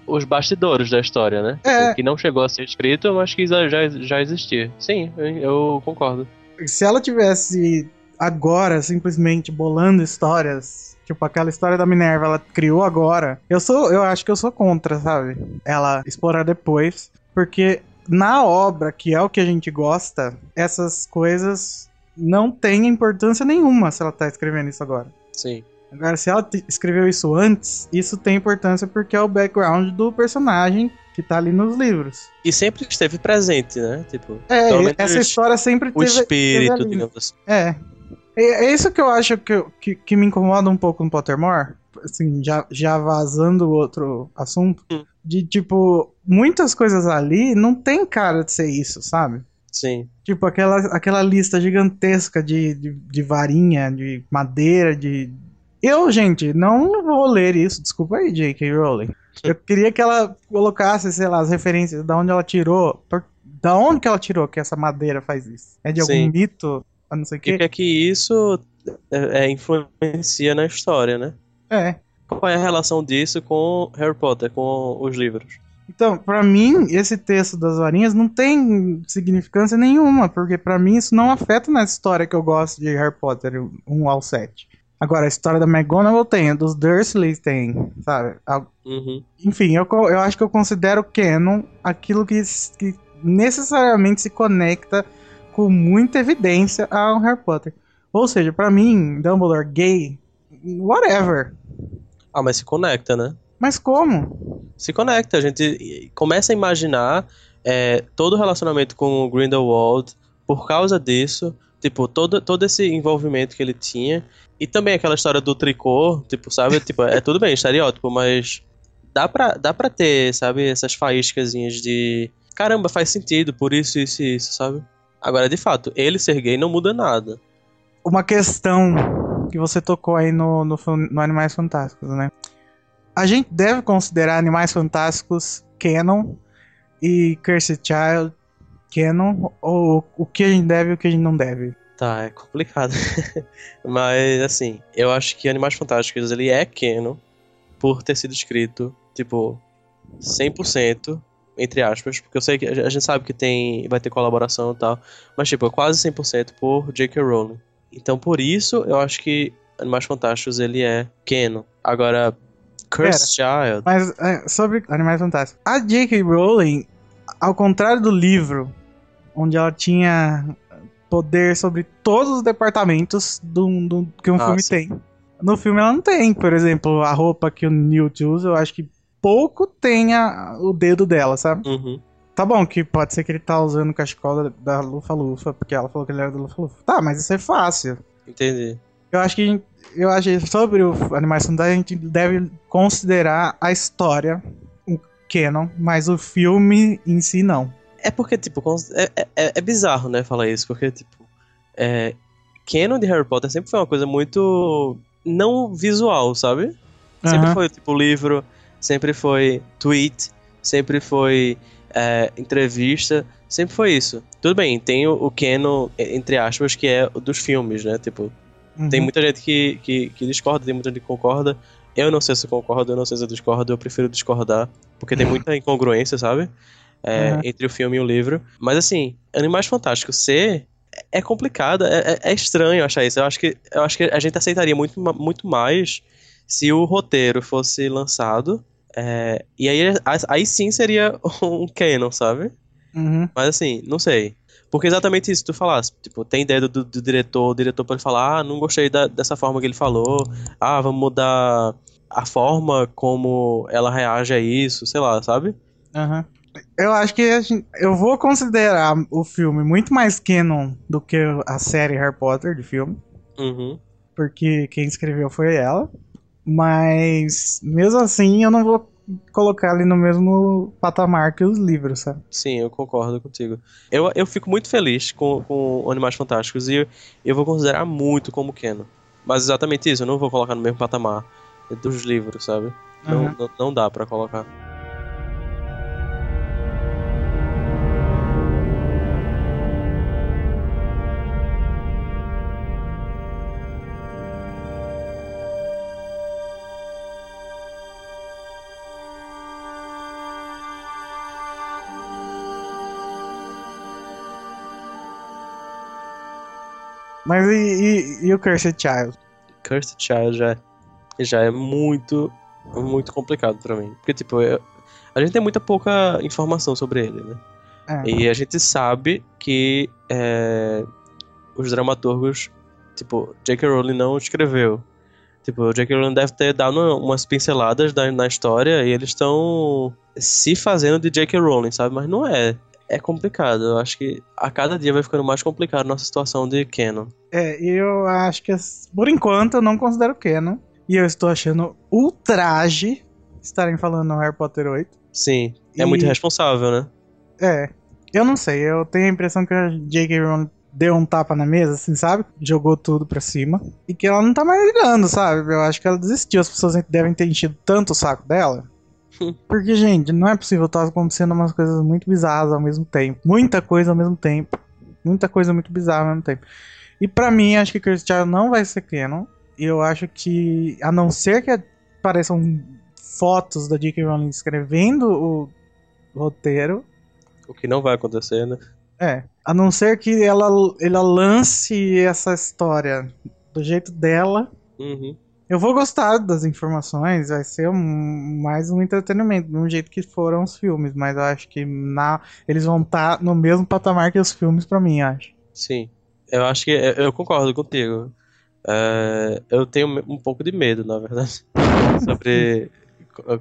os bastidores da história, né? É. O que não chegou a ser escrito, mas que já, já, existia. Sim, eu concordo. se ela tivesse agora simplesmente bolando histórias, tipo aquela história da Minerva, ela criou agora. Eu sou, eu acho que eu sou contra, sabe? Ela explorar depois, porque na obra, que é o que a gente gosta, essas coisas não têm importância nenhuma se ela tá escrevendo isso agora. Sim. Agora, se ela escreveu isso antes, isso tem importância porque é o background do personagem que tá ali nos livros. E sempre esteve presente, né? Tipo, É, essa história sempre o teve, teve espírito, ali. digamos assim. É. É é isso que eu acho que, que, que me incomoda um pouco no Pottermore. Assim, já, já vazando outro assunto. Hum. De, tipo, muitas coisas ali não tem cara de ser isso, sabe? Sim. Tipo, aquela, aquela lista gigantesca de, de, de varinha, de madeira, de. Eu, gente, não vou ler isso. Desculpa aí, J.K. Rowling. Eu <laughs> queria que ela colocasse, sei lá, as referências da onde ela tirou. por- da onde que ela tirou que essa madeira faz isso? É de algum Sim. mito? A Não sei o quê? que é que isso é, é, influencia na história, né? É. Qual é a relação disso com Harry Potter, com os livros? Então, pra mim, esse texto das varinhas não tem significância nenhuma, porque pra mim isso não afeta na história que eu gosto de Harry Potter 1 ao 7. Agora, a história da McGonagall tem, a dos Dursley tem, sabe? A- Uhum. Enfim, eu, eu acho que eu considero canon aquilo que, que necessariamente se conecta com muita evidência ao Harry Potter. Ou seja, pra mim, Dumbledore gay, whatever. Ah, mas se conecta, né? Mas como? Se conecta, a gente começa a imaginar é, todo o relacionamento com o Grindelwald por causa disso, tipo, todo, todo esse envolvimento que ele tinha. E também aquela história do tricô, tipo, sabe? <laughs> Tipo, é tudo bem, estereótipo, mas dá pra, dá pra ter, sabe, essas faíscazinhas de. Caramba, faz sentido, por isso, isso e isso, sabe? Agora, de fato, ele ser gay não muda nada. uma questão que você tocou aí no, no, no Animais Fantásticos, né? A gente deve considerar Animais Fantásticos canon e Cursed Child canon, ou o que a gente deve e o que a gente não deve? Tá, é complicado. <laughs> Mas, assim, eu acho que Animais Fantásticos, ele é canon por ter sido escrito, tipo, 100%, entre aspas, porque eu sei que a gente sabe que tem vai ter colaboração e tal, mas, tipo, é quase 100% por J.K. Rowling. Então, por isso, eu acho que Animais Fantásticos, ele é canon. Agora, Cursed Child... Mas é, sobre Animais Fantásticos. A J.K. Rowling, ao contrário do livro, onde ela tinha poder sobre todos os departamentos do, do- que um Ah, filme sim. tem. No filme ela não tem, por exemplo, a roupa que o Newt usa, eu acho que pouco tem a- o dedo dela, sabe? Uhum. Tá bom, que pode ser que ele tá usando o cachecol da, da Lufa-Lufa, porque ela falou que ele era da Lufa-Lufa. Tá, mas isso é fácil. Entendi. Eu acho que eu acho que sobre o Animais Fantásticos a gente deve considerar a história o canon, mas o filme em si não. É porque, tipo, cons- é, é, é bizarro, né, falar isso, porque, tipo, é, canon de Harry Potter sempre foi uma coisa muito não visual, sabe? Sempre foi, tipo, livro, sempre foi tweet, sempre foi é, entrevista, sempre foi isso. Tudo bem, tem o, o e- entre aspas, que é o dos filmes, né, tipo, tem Uhum. muita gente que, que, que discorda, tem muita gente que concorda. Eu não sei se eu concordo, eu não sei se eu discordo, eu prefiro discordar, porque tem muita incongruência, sabe? é, Uhum. entre o filme e o livro. Mas assim, Animais Fantásticos ser é complicado, é, é- é estranho achar isso. Eu acho que, eu acho que a gente aceitaria muito, muito mais se o roteiro fosse lançado. É, e aí, aí sim seria <laughs> um canon, sabe? Uhum. Mas assim, não sei. Porque exatamente isso tu falasse. Tipo, tem ideia do, do diretor, o diretor pode falar, ah, não gostei da- dessa forma que ele falou. Ah, vamos mudar a forma como ela reage a isso, sei lá, sabe? Aham. Eu acho que a gente- eu vou considerar o filme muito mais canon do que a série Harry Potter de filme, Uhum. porque quem escreveu foi ela. Mas mesmo assim, eu não vou colocar ali no mesmo patamar que os livros, sabe? Sim, eu concordo contigo. Eu, eu fico muito feliz com, com Animais Fantásticos e eu, eu vou considerar muito como canon. Mas exatamente isso, eu não vou colocar no mesmo patamar dos livros, sabe? Não, Aham. não, não dá pra colocar. Mas e, e- e o Cursed Child? Cursed Child já, já é muito, muito complicado pra mim. Porque, tipo, eu- a gente tem muita pouca informação sobre ele, né? É. E a gente sabe que é, os dramaturgos, tipo, J.K. Rowling não escreveu. Tipo, o J.K. Rowling deve ter dado umas pinceladas da- na história e eles estão se fazendo de J.K. Rowling, sabe? Mas não é. É complicado. Eu acho que a cada dia vai ficando mais complicado a nossa situação de canon. É, eu acho que, por enquanto, eu não considero canon. E eu estou achando ultraje estarem falando no Harry Potter 8. Sim, é E- muito irresponsável, né? É, eu não sei, eu tenho a impressão que a J.K. Rowling deu um tapa na mesa, assim, sabe? Jogou tudo pra cima. E que ela não tá mais ligando, sabe? Eu acho que ela desistiu. As pessoas devem ter enchido tanto o saco dela. Porque, gente, não é possível tá acontecendo umas coisas muito bizarras ao mesmo tempo. Muita coisa ao mesmo tempo. Muita coisa muito bizarra ao mesmo tempo. E pra mim, acho que Cursed Child não vai ser canon. E eu acho que, a não ser que apareçam fotos da J.K. Rowling escrevendo o roteiro, O que não vai acontecer, né? é. A não ser que ela, ela lance essa história do jeito dela. Uhum. Eu vou gostar das informações, vai ser um- mais um entretenimento, do jeito que foram os filmes, mas eu acho que na, eles vão estar no mesmo patamar que os filmes pra mim, acho. Sim. Eu acho que eu eu concordo contigo. É, eu tenho um pouco de medo, na verdade, <laughs> sobre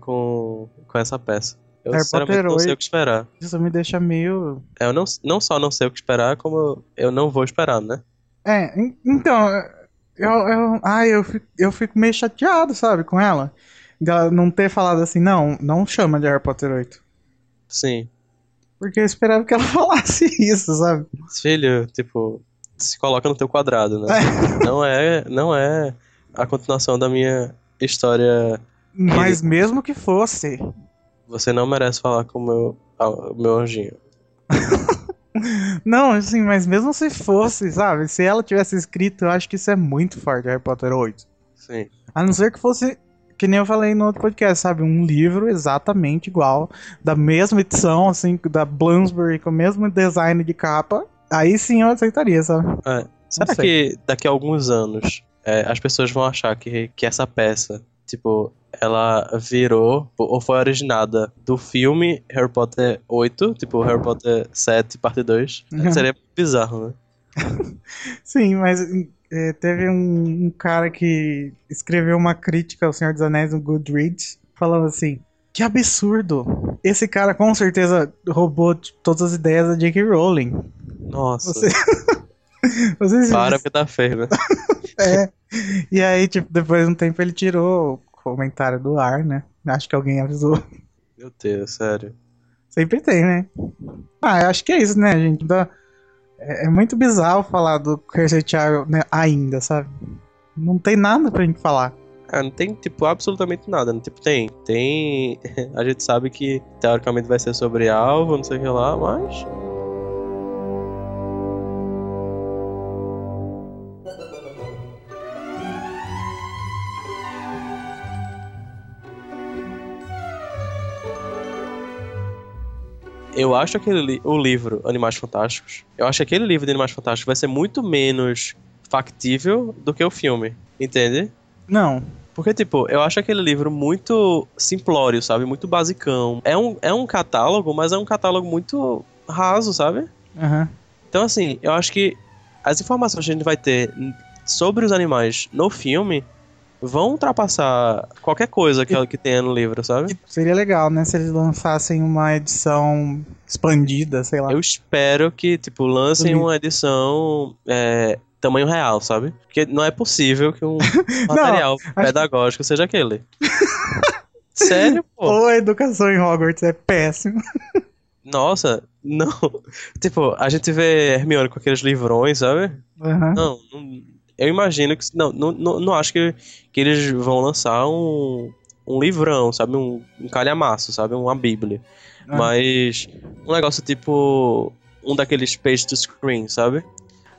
com, com essa peça. Eu Harry sinceramente não sei 8. o que esperar. Isso me deixa meio. Eu não, não só não sei o que esperar, como eu não vou esperar, né? É, en- então, eu, eu, ai, eu, fico, eu fico meio chateado, sabe, com ela. Dela não ter falado assim, não, não chama de Harry Potter 8. Sim. Porque eu esperava que ela <laughs> falasse isso, sabe? Filho, tipo, se coloca no teu quadrado, né? <laughs> Não é, não é a continuação da minha história. Mas mesmo que fosse, Você não merece falar com o meu, o meu anjinho. <laughs> Não, assim, mas mesmo se fosse, sabe? Se ela tivesse escrito, eu acho que isso é muito forte, Harry Potter 8. Sim. A não ser que fosse, que nem eu falei no outro podcast, sabe? Um livro exatamente igual, da mesma edição, assim, da Bloomsbury, com o mesmo design de capa. Aí sim eu aceitaria, sabe? É. Será que daqui a alguns anos é, as pessoas vão achar que, que essa peça, tipo, ela virou ou foi originada do filme Harry Potter 8, tipo Harry Potter 7, parte 2? Uhum. Seria bizarro, né? <laughs> Sim, mas é, teve um, um cara que escreveu uma crítica ao Senhor dos Anéis no Goodreads, falando assim: que absurdo! Esse cara com certeza roubou todas as ideias da J.K. Rowling. Nossa, Você- <laughs> Vocês para porque tá feio, né? <laughs> É. E aí, tipo, depois de um tempo ele tirou comentário do ar, né? Acho que alguém avisou. Meu Deus, sério. Sempre tem, né? Ah, acho que é isso, né, gente? É, é muito bizarro falar do Cursed Child né, ainda, sabe? Não tem nada pra gente falar. Ah, não tem, tipo, absolutamente nada, né? Tipo, tem. Tem. <laughs> A gente sabe que teoricamente vai ser sobre alvo, não sei o que lá, mas. Eu acho aquele li o livro Animais Fantásticos, eu acho que aquele livro de Animais Fantásticos vai ser muito menos factível do que o filme, entende? Não. Porque, tipo, eu acho aquele livro muito simplório, sabe? Muito basicão. É um, é um catálogo, mas é um catálogo muito raso, sabe? Aham. Então, assim, eu acho que as informações que a gente vai ter sobre os animais no filme vão ultrapassar qualquer coisa que, que tenha no livro, sabe? Seria legal, né? Se eles lançassem uma edição expandida, sei lá. Eu espero que, tipo, lancem uma edição é, tamanho real, sabe? Porque não é possível que um <laughs> material pedagógico seja aquele. <laughs> Sério, pô? Ou a educação em Hogwarts é péssima. <laughs> Nossa, não. Tipo, a gente vê Hermione com aqueles livrões, sabe? Aham. Não, não- eu imagino que. Não, não, não, não acho que, que eles vão lançar um, um livrão, sabe? Um, um calhamaço, sabe? Uma bíblia. Ah. Mas um negócio tipo. Um daqueles page to screen, sabe?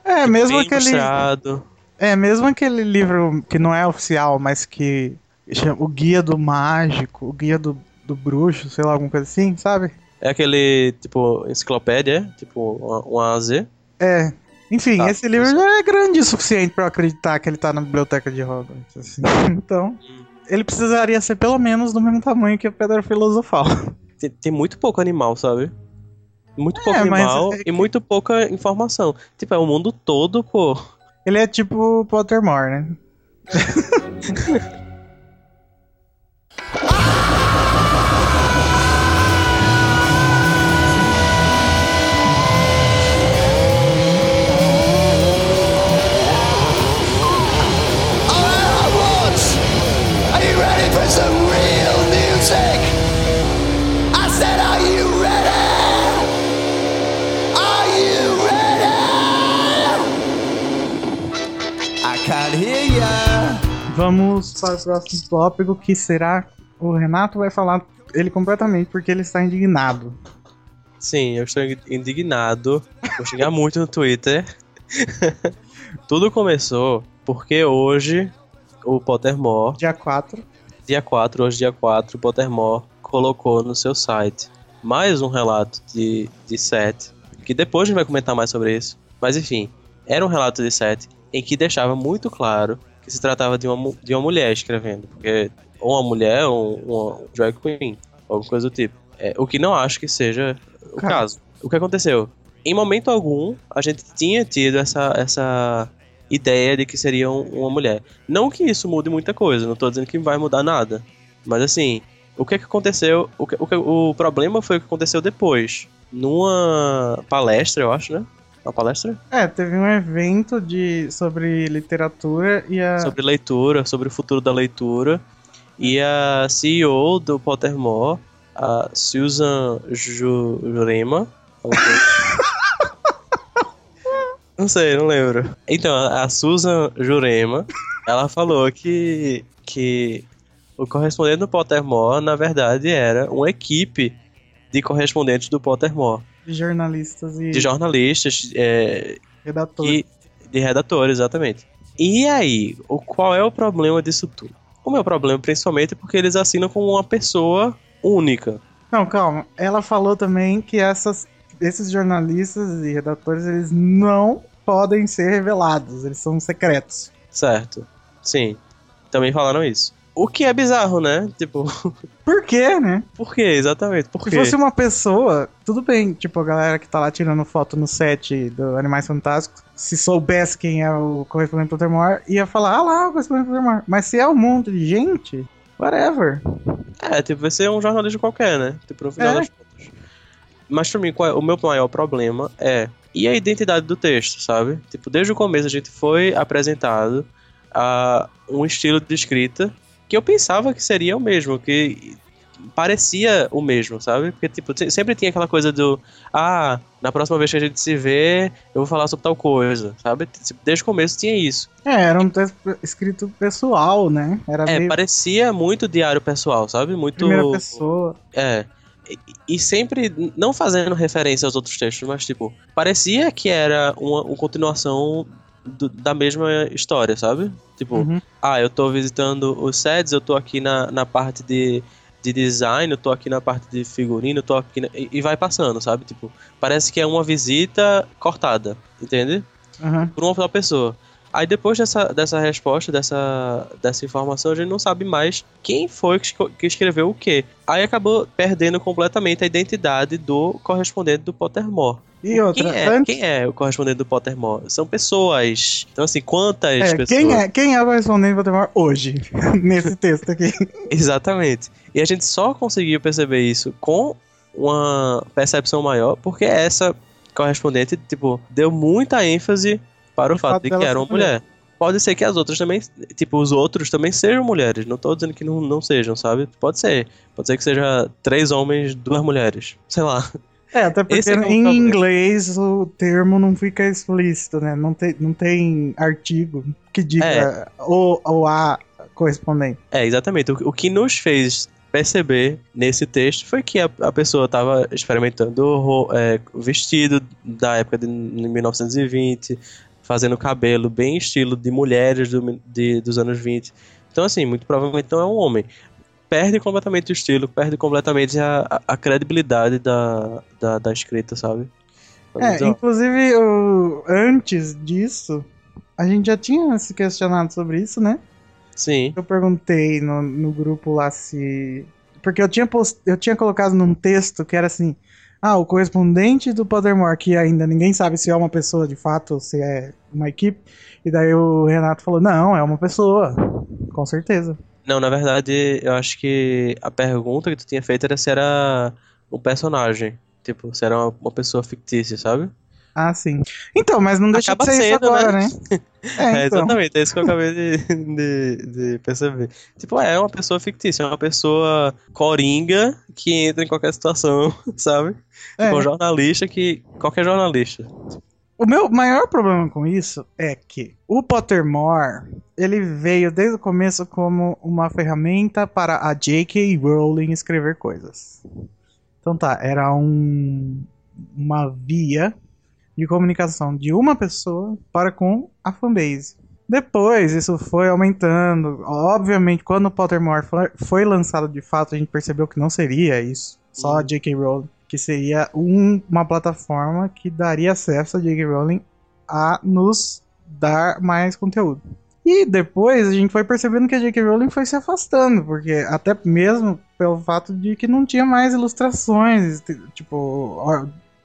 É, mesmo Bem aquele. ilustrado. É, mesmo aquele livro que não é oficial, mas que chama o Guia do Mágico, o Guia do, do Bruxo, sei lá, alguma coisa assim, sabe? É aquele, tipo, enciclopédia, tipo, uma, uma AZ. É. Enfim, Tá, esse livro já é grande o suficiente pra eu acreditar que ele tá na biblioteca de Hogwarts. assim. <laughs> Então, Hum. ele precisaria ser pelo menos do mesmo tamanho que a Pedra Filosofal. <laughs> Tem, tem muito pouco animal, sabe? Muito pouco É, mas animal é e que- muito pouca informação. Tipo, é o mundo todo, pô. Ele é tipo Pottermore, né? <laughs> Vamos para o próximo tópico, que será. O Renato vai falar ele completamente porque ele está indignado. Sim, eu estou indignado. Vou xingar muito no Twitter. <laughs> Tudo começou porque hoje o Pottermore, Dia 4. dia 4, hoje dia 4, o Pottermore colocou no seu site mais um relato de, de Seth, que depois a gente vai comentar mais sobre isso. Mas enfim, era um relato de Seth em que deixava muito claro que se tratava de uma, de uma mulher escrevendo, porque ou uma mulher ou uma drag queen, alguma coisa do tipo. É, o que não acho que seja o Cara. caso. O que aconteceu? Em momento algum, a gente tinha tido essa, essa ideia de que seria um- uma mulher. Não que isso mude muita coisa, não tô dizendo que vai mudar nada. Mas assim, o que é que aconteceu? O, que- o, que- o problema foi o que aconteceu depois. Numa palestra, eu acho, né? Uma palestra? É, teve um evento de, sobre literatura e a. Sobre leitura, sobre o futuro da leitura. E a CEO do Pottermore, a Susan Ju- Jurema. <laughs> não sei, não lembro. Então, a a Susan Jurema, ela falou que, que o correspondente do Pottermore, na verdade, era uma equipe de correspondentes do Pottermore. De jornalistas e De jornalistas, é, redatores. e de redator, exatamente. E aí, o, qual é o problema disso tudo? O meu problema, principalmente, é porque eles assinam como uma pessoa única. Não, calma. Ela falou também que essas, esses jornalistas e redatores, eles não podem ser revelados. Eles são secretos. Certo. Sim. Também falaram isso. O que é bizarro, né? Tipo, <laughs> Por quê, né? por quê? Exatamente. Por Se quê? fosse uma pessoa, tudo bem, tipo, a galera que tá lá tirando foto no set do Animais Fantásticos, se soubesse quem é o correspondente do Pottermore, ia falar, ah lá, o correspondente do Pottermore. Mas se é um monte de gente, whatever. É, tipo, vai ser um jornalista qualquer, né? Tipo, no final É. das contas. Mas pra mim, é- o meu maior problema é. E a identidade do texto, sabe? Tipo, desde o começo a gente foi apresentado a um estilo de escrita que eu pensava que seria o mesmo, que parecia o mesmo, sabe? Porque, tipo, se- sempre tinha aquela coisa do. Ah, na próxima vez que a gente se vê, eu vou falar sobre tal coisa, sabe? Tipo, Desde o começo tinha isso. É, era um texto escrito pessoal, né? Era É, meio parecia muito diário pessoal, sabe? Muito. primeira pessoa. É. E, e sempre, não fazendo referência aos outros textos, mas tipo, parecia que era uma, uma continuação do- da mesma história, sabe? Tipo, Uhum. ah, eu tô visitando os sets, eu tô aqui na, na parte de de design, eu tô aqui na parte de figurino, eu tô aqui na... e, e vai passando, sabe? Tipo, parece que é uma visita cortada, entende? Aham. Por uma pessoa. Aí depois dessa, dessa resposta, dessa, dessa informação, a gente não sabe mais quem foi que, que escreveu o quê. Aí acabou perdendo completamente a identidade do correspondente do Pottermore. E outra, Quem é, antes- quem é o correspondente do Pottermore? São pessoas. Então, assim, quantas é, pessoas. quem, é, quem é o correspondente do Voldemort hoje? <laughs> Nesse texto aqui. <laughs> Exatamente. E a gente só conseguiu perceber isso com uma percepção maior, porque essa correspondente, tipo, deu muita ênfase para o O fato, fato de que era uma mulher. Pode ser que as outras também, tipo, os outros também sejam mulheres. Não tô dizendo que não, não sejam, sabe? Pode ser. Pode ser que seja três homens, duas mulheres. Sei lá. É, até porque é em problema. inglês o termo não fica explícito, né? Não tem, não tem artigo que diga É. o, o a correspondente. É, exatamente. O, o que nos fez perceber nesse texto foi que a, a pessoa estava experimentando o é, o vestido da época de 1920, fazendo cabelo bem estilo de mulheres do, de- dos anos 20. Então, assim, muito provavelmente não é um homem. Perde completamente o estilo, perde completamente a, a- a credibilidade da, da, da escrita, sabe? É, ó, inclusive, o- antes disso, a gente já tinha se questionado sobre isso, né? Sim, Eu perguntei no, no grupo lá se. Porque eu tinha, post... eu tinha colocado num texto que era assim: ah, o correspondente do Pottermore, que ainda ninguém sabe se é uma pessoa de fato se é uma equipe. E daí o Renato falou: não, é uma pessoa, com certeza. Não, na verdade, eu acho que a pergunta que tu tinha feito era se era um personagem. Tipo, se era uma pessoa fictícia, sabe? Ah, sim. Então, mas não deixa Acaba de ser isso sendo, agora, né? né? <laughs> É, É, então. exatamente, é isso que eu acabei de, de, de perceber. Tipo, é uma pessoa fictícia, é uma pessoa coringa que entra em qualquer situação, <laughs> sabe? É. Tipo, um jornalista que. Qualquer jornalista. O meu maior problema com isso é que o Pottermore, ele veio desde o começo como uma ferramenta para a J.K. Rowling escrever coisas. Então tá, era um, uma via de comunicação de uma pessoa para com a fanbase. Depois isso foi aumentando. Obviamente, quando o Pottermore foi, lançado de fato, a gente percebeu que não seria isso. Só a Uhum. J.K. Rowling. Que seria um- uma plataforma que daria acesso a J.K. Rowling a nos dar mais conteúdo. E depois a gente foi percebendo que a J.K. Rowling foi se afastando, porque até mesmo pelo fato de que não tinha mais ilustrações. Tipo,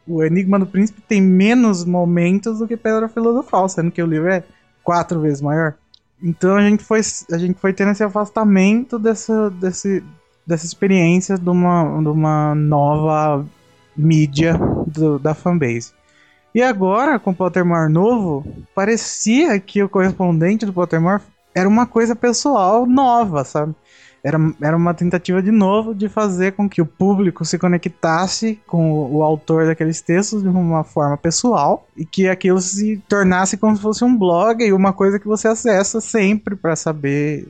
o Enigma do Príncipe tem menos momentos do que Pedra Filosofal, sendo que o livro é quatro vezes maior. Então a gente foi, a gente foi tendo esse afastamento dessa, desse, dessa experiência de uma, de uma nova mídia do- da fanbase. E agora, com o Pottermore novo, parecia que o correspondente do Pottermore era uma coisa pessoal nova, sabe? Era, era uma tentativa de novo de fazer com que o público se conectasse com o, o autor daqueles textos de uma forma pessoal e que aquilo se tornasse como se fosse um blog e uma coisa que você acessa sempre para saber,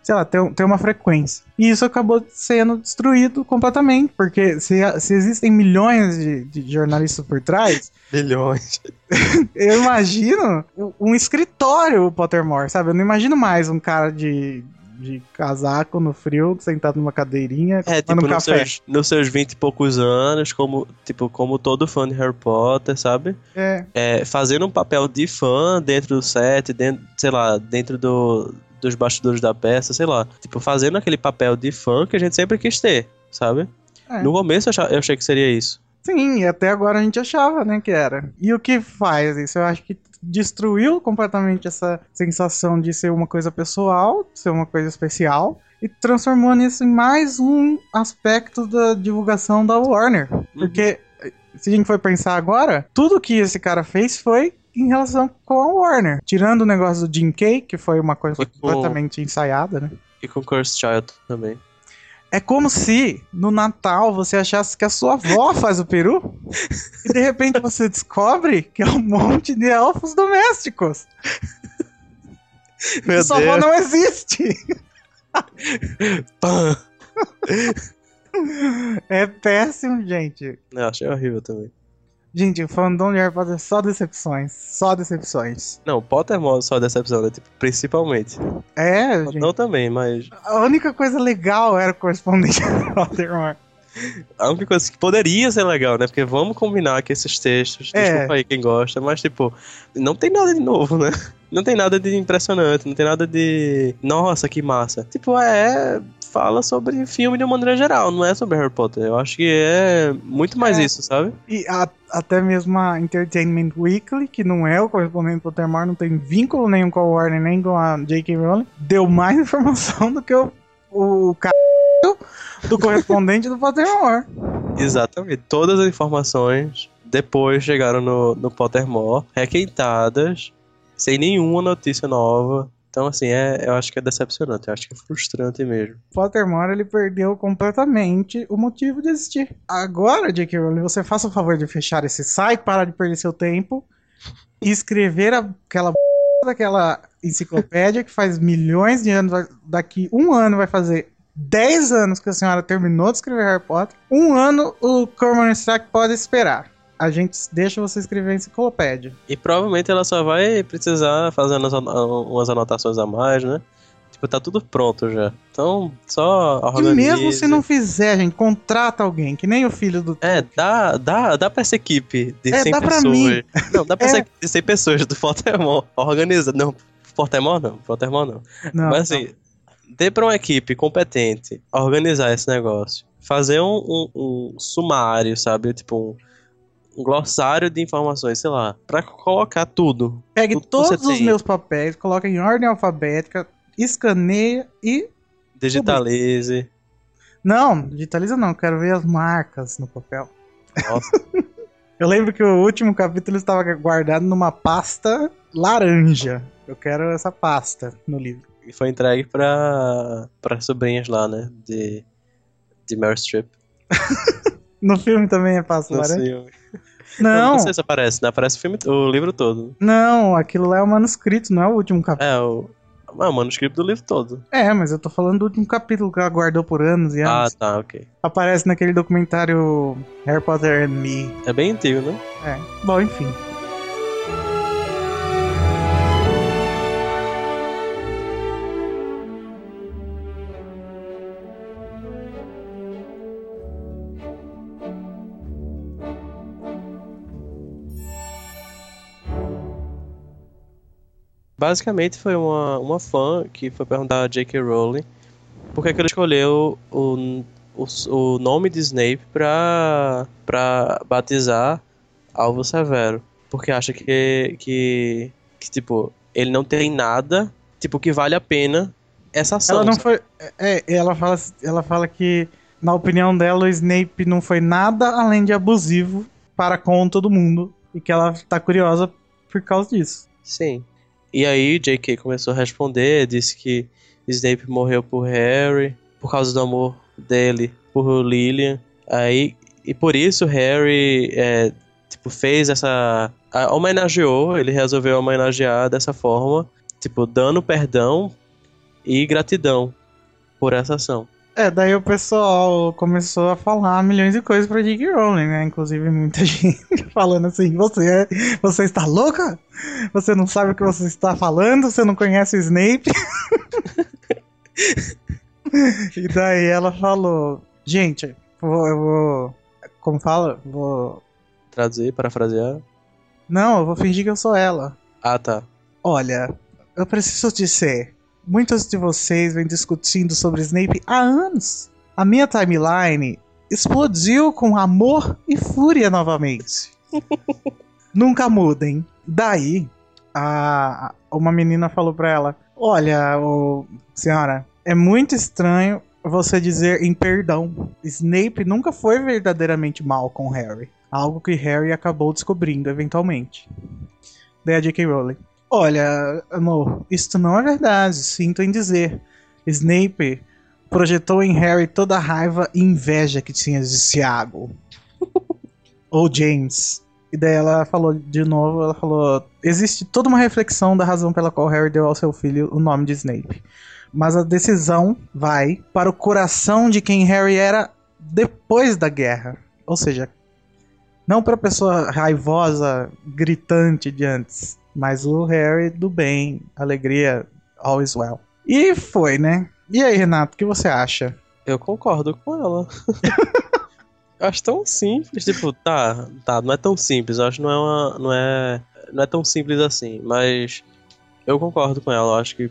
sei lá, ter, ter uma frequência. E isso acabou sendo destruído completamente, porque se, se existem milhões de, de jornalistas por trás, <laughs> Milhões. <laughs> eu imagino um- um escritório o Pottermore, sabe? Eu não imagino mais um cara de, de casaco no frio, sentado numa cadeirinha, É, tipo, um nos café. seus, nos seus 20 e poucos anos, como, tipo, como todo fã de Harry Potter, sabe? É, É, fazendo um papel de fã dentro do set, dentro, sei lá, dentro do, dos bastidores da peça, sei lá. Tipo, fazendo aquele papel de fã que a gente sempre quis ter, sabe? É. No começo eu achava- eu achei que seria isso. sim, e até agora a gente achava, né, que era. E o que faz isso? Eu acho que destruiu completamente essa sensação de ser uma coisa pessoal, ser uma coisa especial, e transformou nisso em mais um aspecto da divulgação da Warner. Porque, se a gente for pensar agora, tudo que esse cara fez foi em relação com a Warner. Tirando o negócio do Jim Kay, que foi uma coisa Foi com- completamente ensaiada, né? E com Cursed Child também. É como se no Natal você achasse que a sua avó faz o peru e de repente você descobre que é um monte de elfos domésticos. Meu e sua avó não existe. Pã! É péssimo, gente. Eu achei horrível também. Gente, o fandom de Harry Potter é só decepções. Só decepções. Não, Pottermore só decepção, né? Tipo, principalmente. É, gente. Não também, mas A única coisa legal era o correspondente <laughs> de Pottermore. A única coisa que poderia ser legal, né? Porque vamos combinar que esses textos, É. desculpa aí quem gosta, mas tipo, não tem nada de novo, né? Não tem nada de impressionante, não tem nada de. Nossa, que massa. Tipo, é. Fala sobre filme de uma maneira geral, não é sobre Harry Potter. Eu acho que é muito mais É. isso, sabe? E a- até mesmo a Entertainment Weekly, que não é o correspondente do Pottermore, não tem vínculo nenhum com a Warner nem com a J.K. Rowling, deu mais <laughs> informação do que o, o cara do correspondente do Pottermore. Exatamente. Todas as informações depois chegaram no, no Pottermore, requentadas, sem nenhuma notícia nova. Então, assim, é, eu acho que é decepcionante, eu acho que é frustrante mesmo. Pottermore ele perdeu completamente o motivo de existir. Agora, J.K. Rowling, você faça o favor de fechar esse site, parar de perder seu tempo e escrever aquela b... daquela enciclopédia que faz milhões de anos, daqui um ano vai fazer 10 anos que a senhora terminou de escrever Harry Potter. Um ano o Cormoran Strike pode esperar. A gente deixa você escrever a enciclopédia. E provavelmente ela só vai precisar fazer umas, ano- umas anotações a mais, né? Tipo, tá tudo pronto já. Então, só E organize. mesmo se não fizer, gente, contrata alguém, que nem o filho do. É, dá, dá, dá pra essa equipe de É, 100 dá pra pessoas. mim. <laughs> Não, dá pra É. essa equipe de 100 pessoas do Pottermore. Organiza. Não, Pottermore não, Pottermore não. Não, Mas assim, dê pra uma equipe competente organizar esse negócio. Fazer um, um- um sumário, sabe? Tipo, um, um glossário de informações, sei lá. Pra colocar tudo. Pegue Tudo todos os tem. meus papéis, coloca em ordem alfabética, escaneia e. Digitalize. Não, digitaliza não, quero ver as marcas no papel. Nossa, <laughs> Eu lembro que o último capítulo estava guardado numa pasta laranja. Eu quero essa pasta no livro. E foi entregue pra, pra sobrinhas lá, né? De, de Meryl Streep. <laughs> No filme também é laranja? sei. Não, Não sei se aparece, né? Aparece o, filme, o livro todo. não, aquilo lá é o manuscrito, não é o último capítulo. É, o, é o manuscrito do livro todo. É, mas eu tô falando do último capítulo que ela guardou por anos e Ah, anos. tá, ok. Aparece naquele documentário Harry Potter and Me. É bem antigo, né? É, bom, enfim. Basicamente foi uma, uma fã que foi perguntar a J.K. Rowling por que, que ele escolheu o, o, o nome de Snape pra, pra batizar Alvo Severo. Porque acha que, que, que, tipo, ele não tem nada, tipo, que vale a pena essa ação. Ela não sabe? foi. É, ela fala, ela fala que, na opinião dela, o Snape não foi nada além de abusivo para com todo mundo. E que ela tá curiosa por causa disso. Sim. E aí J.K. começou a responder, disse que Snape morreu por Harry, por causa do amor dele por Lillian. Aí, e por isso Harry é, tipo, fez essa. a- homenageou, ele resolveu homenagear dessa forma, tipo, dando perdão e gratidão por essa ação. É, daí o pessoal começou a falar milhões de coisas pra J.K. Rowling, né? Inclusive muita <laughs> gente falando assim, você, é, você está louca? Você não sabe o que você está falando? Você não conhece o Snape? <laughs> e daí ela falou, gente, vou- eu vou... Como fala? Vou... Traduzir, parafrasear. Não, eu vou fingir que eu sou ela. Ah, tá. Olha, eu preciso dizer, muitos de vocês vêm discutindo sobre Snape há anos. A minha timeline explodiu com amor e fúria novamente. <laughs> Nunca mudem. Daí, a, uma menina falou pra ela: Olha, ô, senhora, é muito estranho você dizer em perdão. Snape nunca foi verdadeiramente mal com Harry. Algo que Harry acabou descobrindo eventualmente. Daí a J.K. Rowling. Olha, amor, isto não é verdade, sinto em dizer. Snape projetou em Harry toda a raiva e inveja que tinha de Tiago. <laughs> Ou James. E daí ela falou de novo, ela falou: existe toda uma reflexão da razão pela qual Harry deu ao seu filho o nome de Snape. Mas a decisão vai para o coração de quem Harry era depois da guerra. Ou seja, Não pra pessoa raivosa, gritante de antes, mas o Harry do bem, alegria, always well. E foi, né? E aí, Renato, o que você acha? Eu concordo com ela. <laughs> eu acho tão simples, tipo, tá, tá, não é tão simples, eu acho que não é uma, não é, não é tão simples assim, mas eu concordo com ela, eu acho que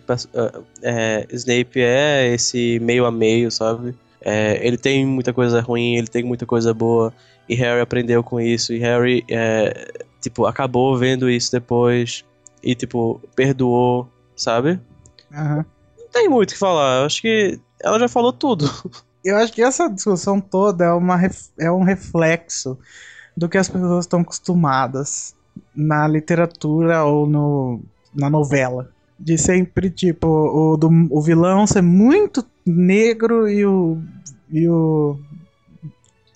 é, Snape é esse meio a meio, sabe? É, ele tem muita coisa ruim, ele tem muita coisa boa, e Harry aprendeu com isso, e Harry, é, tipo, acabou vendo isso depois, e, tipo, perdoou, sabe? Uhum. Não tem muito o que falar, eu acho que ela já falou tudo. <laughs> Eu acho que essa discussão toda é, uma, é um reflexo do que as pessoas estão acostumadas na literatura ou no, na novela. De sempre, tipo, o, do, o vilão ser muito negro e o, e o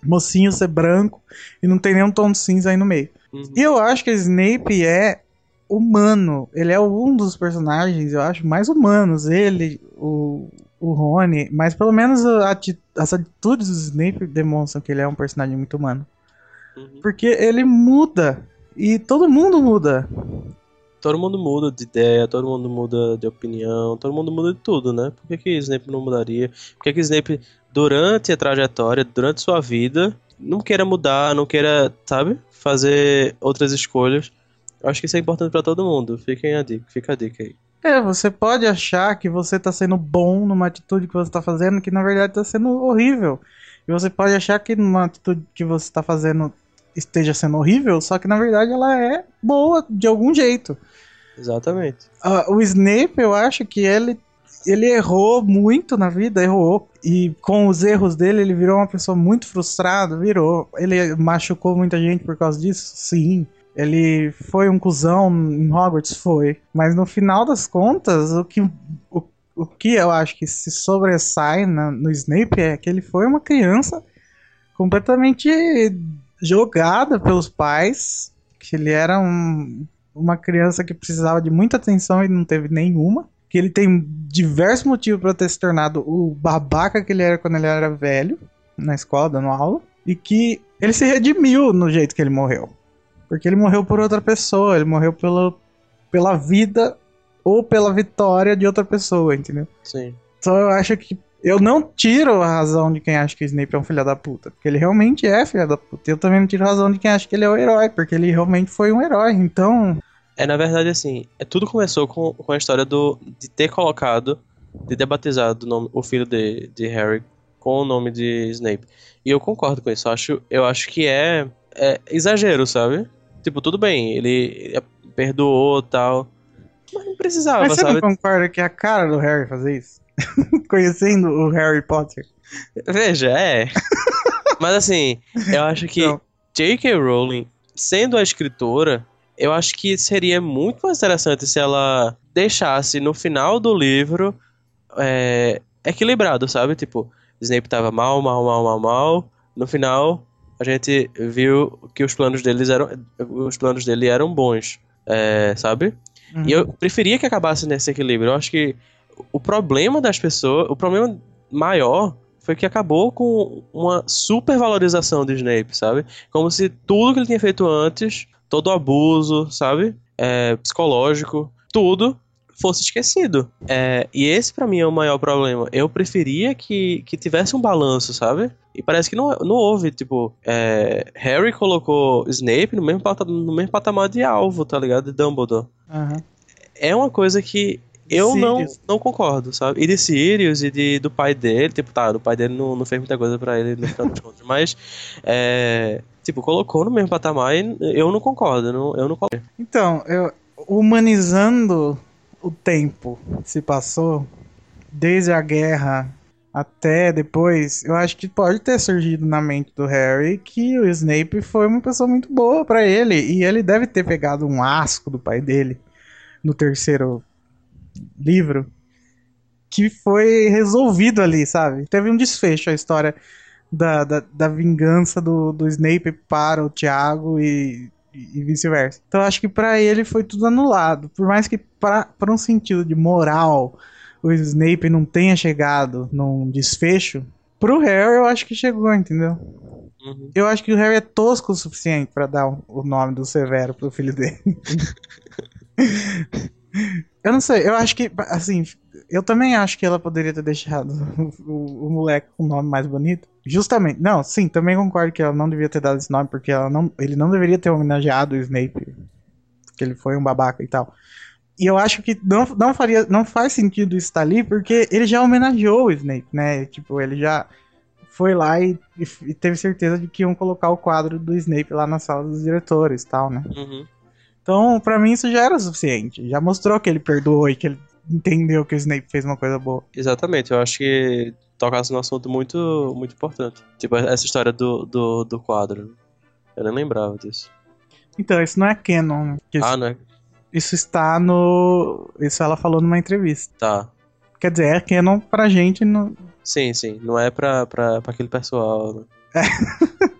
mocinho ser branco e não tem nenhum tom de cinza aí no meio. Uhum. E eu acho que Snape é humano. Ele é um dos personagens, eu acho, mais humanos. Ele, o, o Rony, mas pelo menos ati as atitudes do Snape demonstram que ele é um personagem muito humano. Uhum. Porque ele muda. E todo mundo muda. Todo mundo muda de ideia, todo mundo muda de opinião, todo mundo muda de tudo, né? Por que, que Snape não mudaria? Por que, que Snape, durante a trajetória, durante sua vida, não queira mudar, não queira, sabe, fazer outras escolhas? Eu acho que isso é importante para todo mundo. Fiquem a dica, fica a dica aí. É, você pode achar que você tá sendo bom numa atitude que você tá fazendo, que na verdade tá sendo horrível. E você pode achar que numa atitude que você tá fazendo esteja sendo horrível, só que na verdade ela é boa de algum jeito. Exatamente. Uh, o Snape, eu acho que ele, ele errou muito na vida, errou. E com os erros dele, ele virou uma pessoa muito frustrada, virou. Ele machucou muita gente por causa disso, sim. Ele foi um cuzão em Hogwarts? Foi. Mas no final das contas, o que, o, o que eu acho que se sobressai na, no Snape é que ele foi uma criança completamente jogada pelos pais. Que ele era um, uma criança que precisava de muita atenção e não teve nenhuma. Que ele tem diversos motivos para ter se tornado o babaca que ele era quando ele era velho, na escola, dando aula. E que ele se redimiu no jeito que ele morreu. Porque ele morreu por outra pessoa, ele morreu pela, pela vida ou pela vitória de outra pessoa, entendeu? Sim. Então eu acho que. Eu não tiro a razão de quem acha que o Snape é um filho da puta. Porque ele realmente é filho da puta. Eu também não tiro a razão de quem acha que ele é o herói. Porque ele realmente foi um herói. Então. É, na verdade, assim, é, tudo começou com, com a história do, de ter colocado, de ter batizado o, nome, o filho de, de Harry com o nome de Snape. E eu concordo com isso. Eu acho, eu acho que é, é exagero, sabe? Tipo, tudo bem, ele perdoou tal. Mas não precisava, Mas você sabe? não concorda que é a cara do Harry fazer isso? <laughs> Conhecendo o Harry Potter. Veja, é. <laughs> Mas assim, eu acho que. J.K. Rowling, sendo a escritora, eu acho que seria muito mais interessante se ela deixasse no final do livro é, equilibrado, sabe? Tipo, Snape tava mal, mal, mal, mal, mal. No final, a gente viu que os planos deles eram. Os planos dele eram bons. é, sabe? Uhum. E eu preferia que acabasse nesse equilíbrio. Eu acho que o problema das pessoas. O problema maior foi que acabou com uma supervalorização de Snape, sabe? Como se tudo que ele tinha feito antes, todo o abuso, sabe? É, psicológico, tudo fosse esquecido. É, e esse pra mim é o maior problema. Eu preferia que, que tivesse um balanço, sabe? E parece que não, não houve, tipo, é, Harry colocou Snape no mesmo, pata- no mesmo patamar de alvo, tá ligado? De Dumbledore. Aham. É uma coisa que eu não, Sirius. não concordo, sabe? E de Sirius e de, do pai dele, tipo, tá, o pai dele não, não fez muita coisa pra ele no final das contas, mas, é, tipo, colocou no mesmo patamar e eu não concordo, não, eu não concordo. Então, eu, humanizando o tempo se passou, desde a guerra até depois, eu acho que pode ter surgido na mente do Harry que o Snape foi uma pessoa muito boa pra ele. E ele deve ter pegado um asco do pai dele no terceiro livro. Que foi resolvido ali, sabe? Teve um desfecho a história da, da, da vingança do, do Snape para o Tiago e, e vice-versa. Então eu acho que pra ele foi tudo anulado. Por mais que para um sentido de moral o Snape não tenha chegado num desfecho, pro Harry eu acho que chegou, entendeu? Uhum. Eu acho que o Harry é tosco o suficiente pra dar o- o nome do Severo pro filho dele. <laughs> eu não sei, eu acho que, assim, eu também acho que ela poderia ter deixado o, o moleque com o nome mais bonito. Justamente, não, sim, também concordo que ela não devia ter dado esse nome, porque ela não, ele não deveria ter homenageado o Snape, porque ele foi um babaca e tal. E eu acho que não, não, faria, não faz sentido isso estar ali, porque ele já homenageou o Snape, né? Tipo, ele já foi lá e, e- teve certeza de que iam colocar o quadro do Snape lá na sala dos diretores e tal, né? Uhum. Então, pra mim isso já era suficiente. Já mostrou que ele perdoou e que ele entendeu que o Snape fez uma coisa boa. Exatamente, eu acho que tocasse num assunto muito, muito importante. Tipo, essa história do, do, do quadro. Eu nem lembrava disso. Então, isso não é canon. Isso, Ah, não é? isso está no... Isso ela falou numa entrevista. Tá. Quer dizer, é canon pra gente no... Sim, sim. Não é pra, pra, pra aquele pessoal. Né?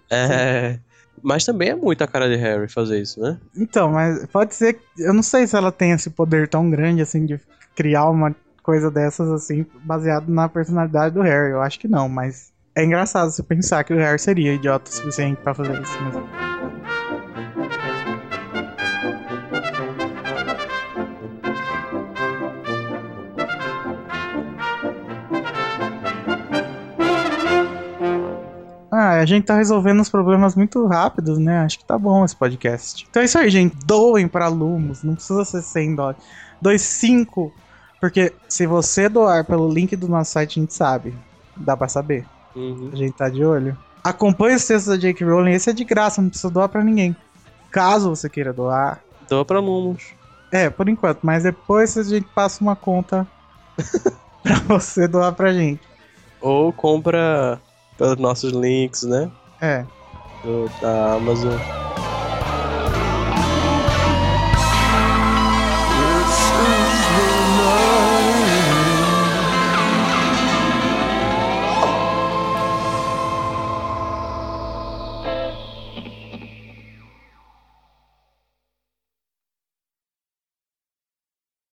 É. <laughs> Mas também é muito a cara de Harry fazer isso, né? Então, mas pode ser... Eu não sei se ela tem esse poder tão grande, assim, de criar uma coisa dessas, assim, baseado na personalidade do Harry. Eu acho que não, mas... É engraçado você pensar que o Harry seria idiota o suficiente pra fazer isso mesmo. Ah, a gente tá resolvendo os problemas muito rápidos, né? Acho que tá bom esse podcast. Então é isso aí, gente. Doem pra Lumos. Não precisa ser 100 dólares. Doe 5. Porque se você doar pelo link do nosso site, a gente sabe. Dá pra saber. Uhum. A gente tá de olho. Acompanhe os textos da Jake Rowling. Esse é de graça, não precisa doar pra ninguém. Caso você queira doar. Doa pra Lumos. É, por enquanto. Mas depois a gente passa uma conta <laughs> pra você doar pra gente. Ou compra pelos nossos links, né? É. Do, da Amazon.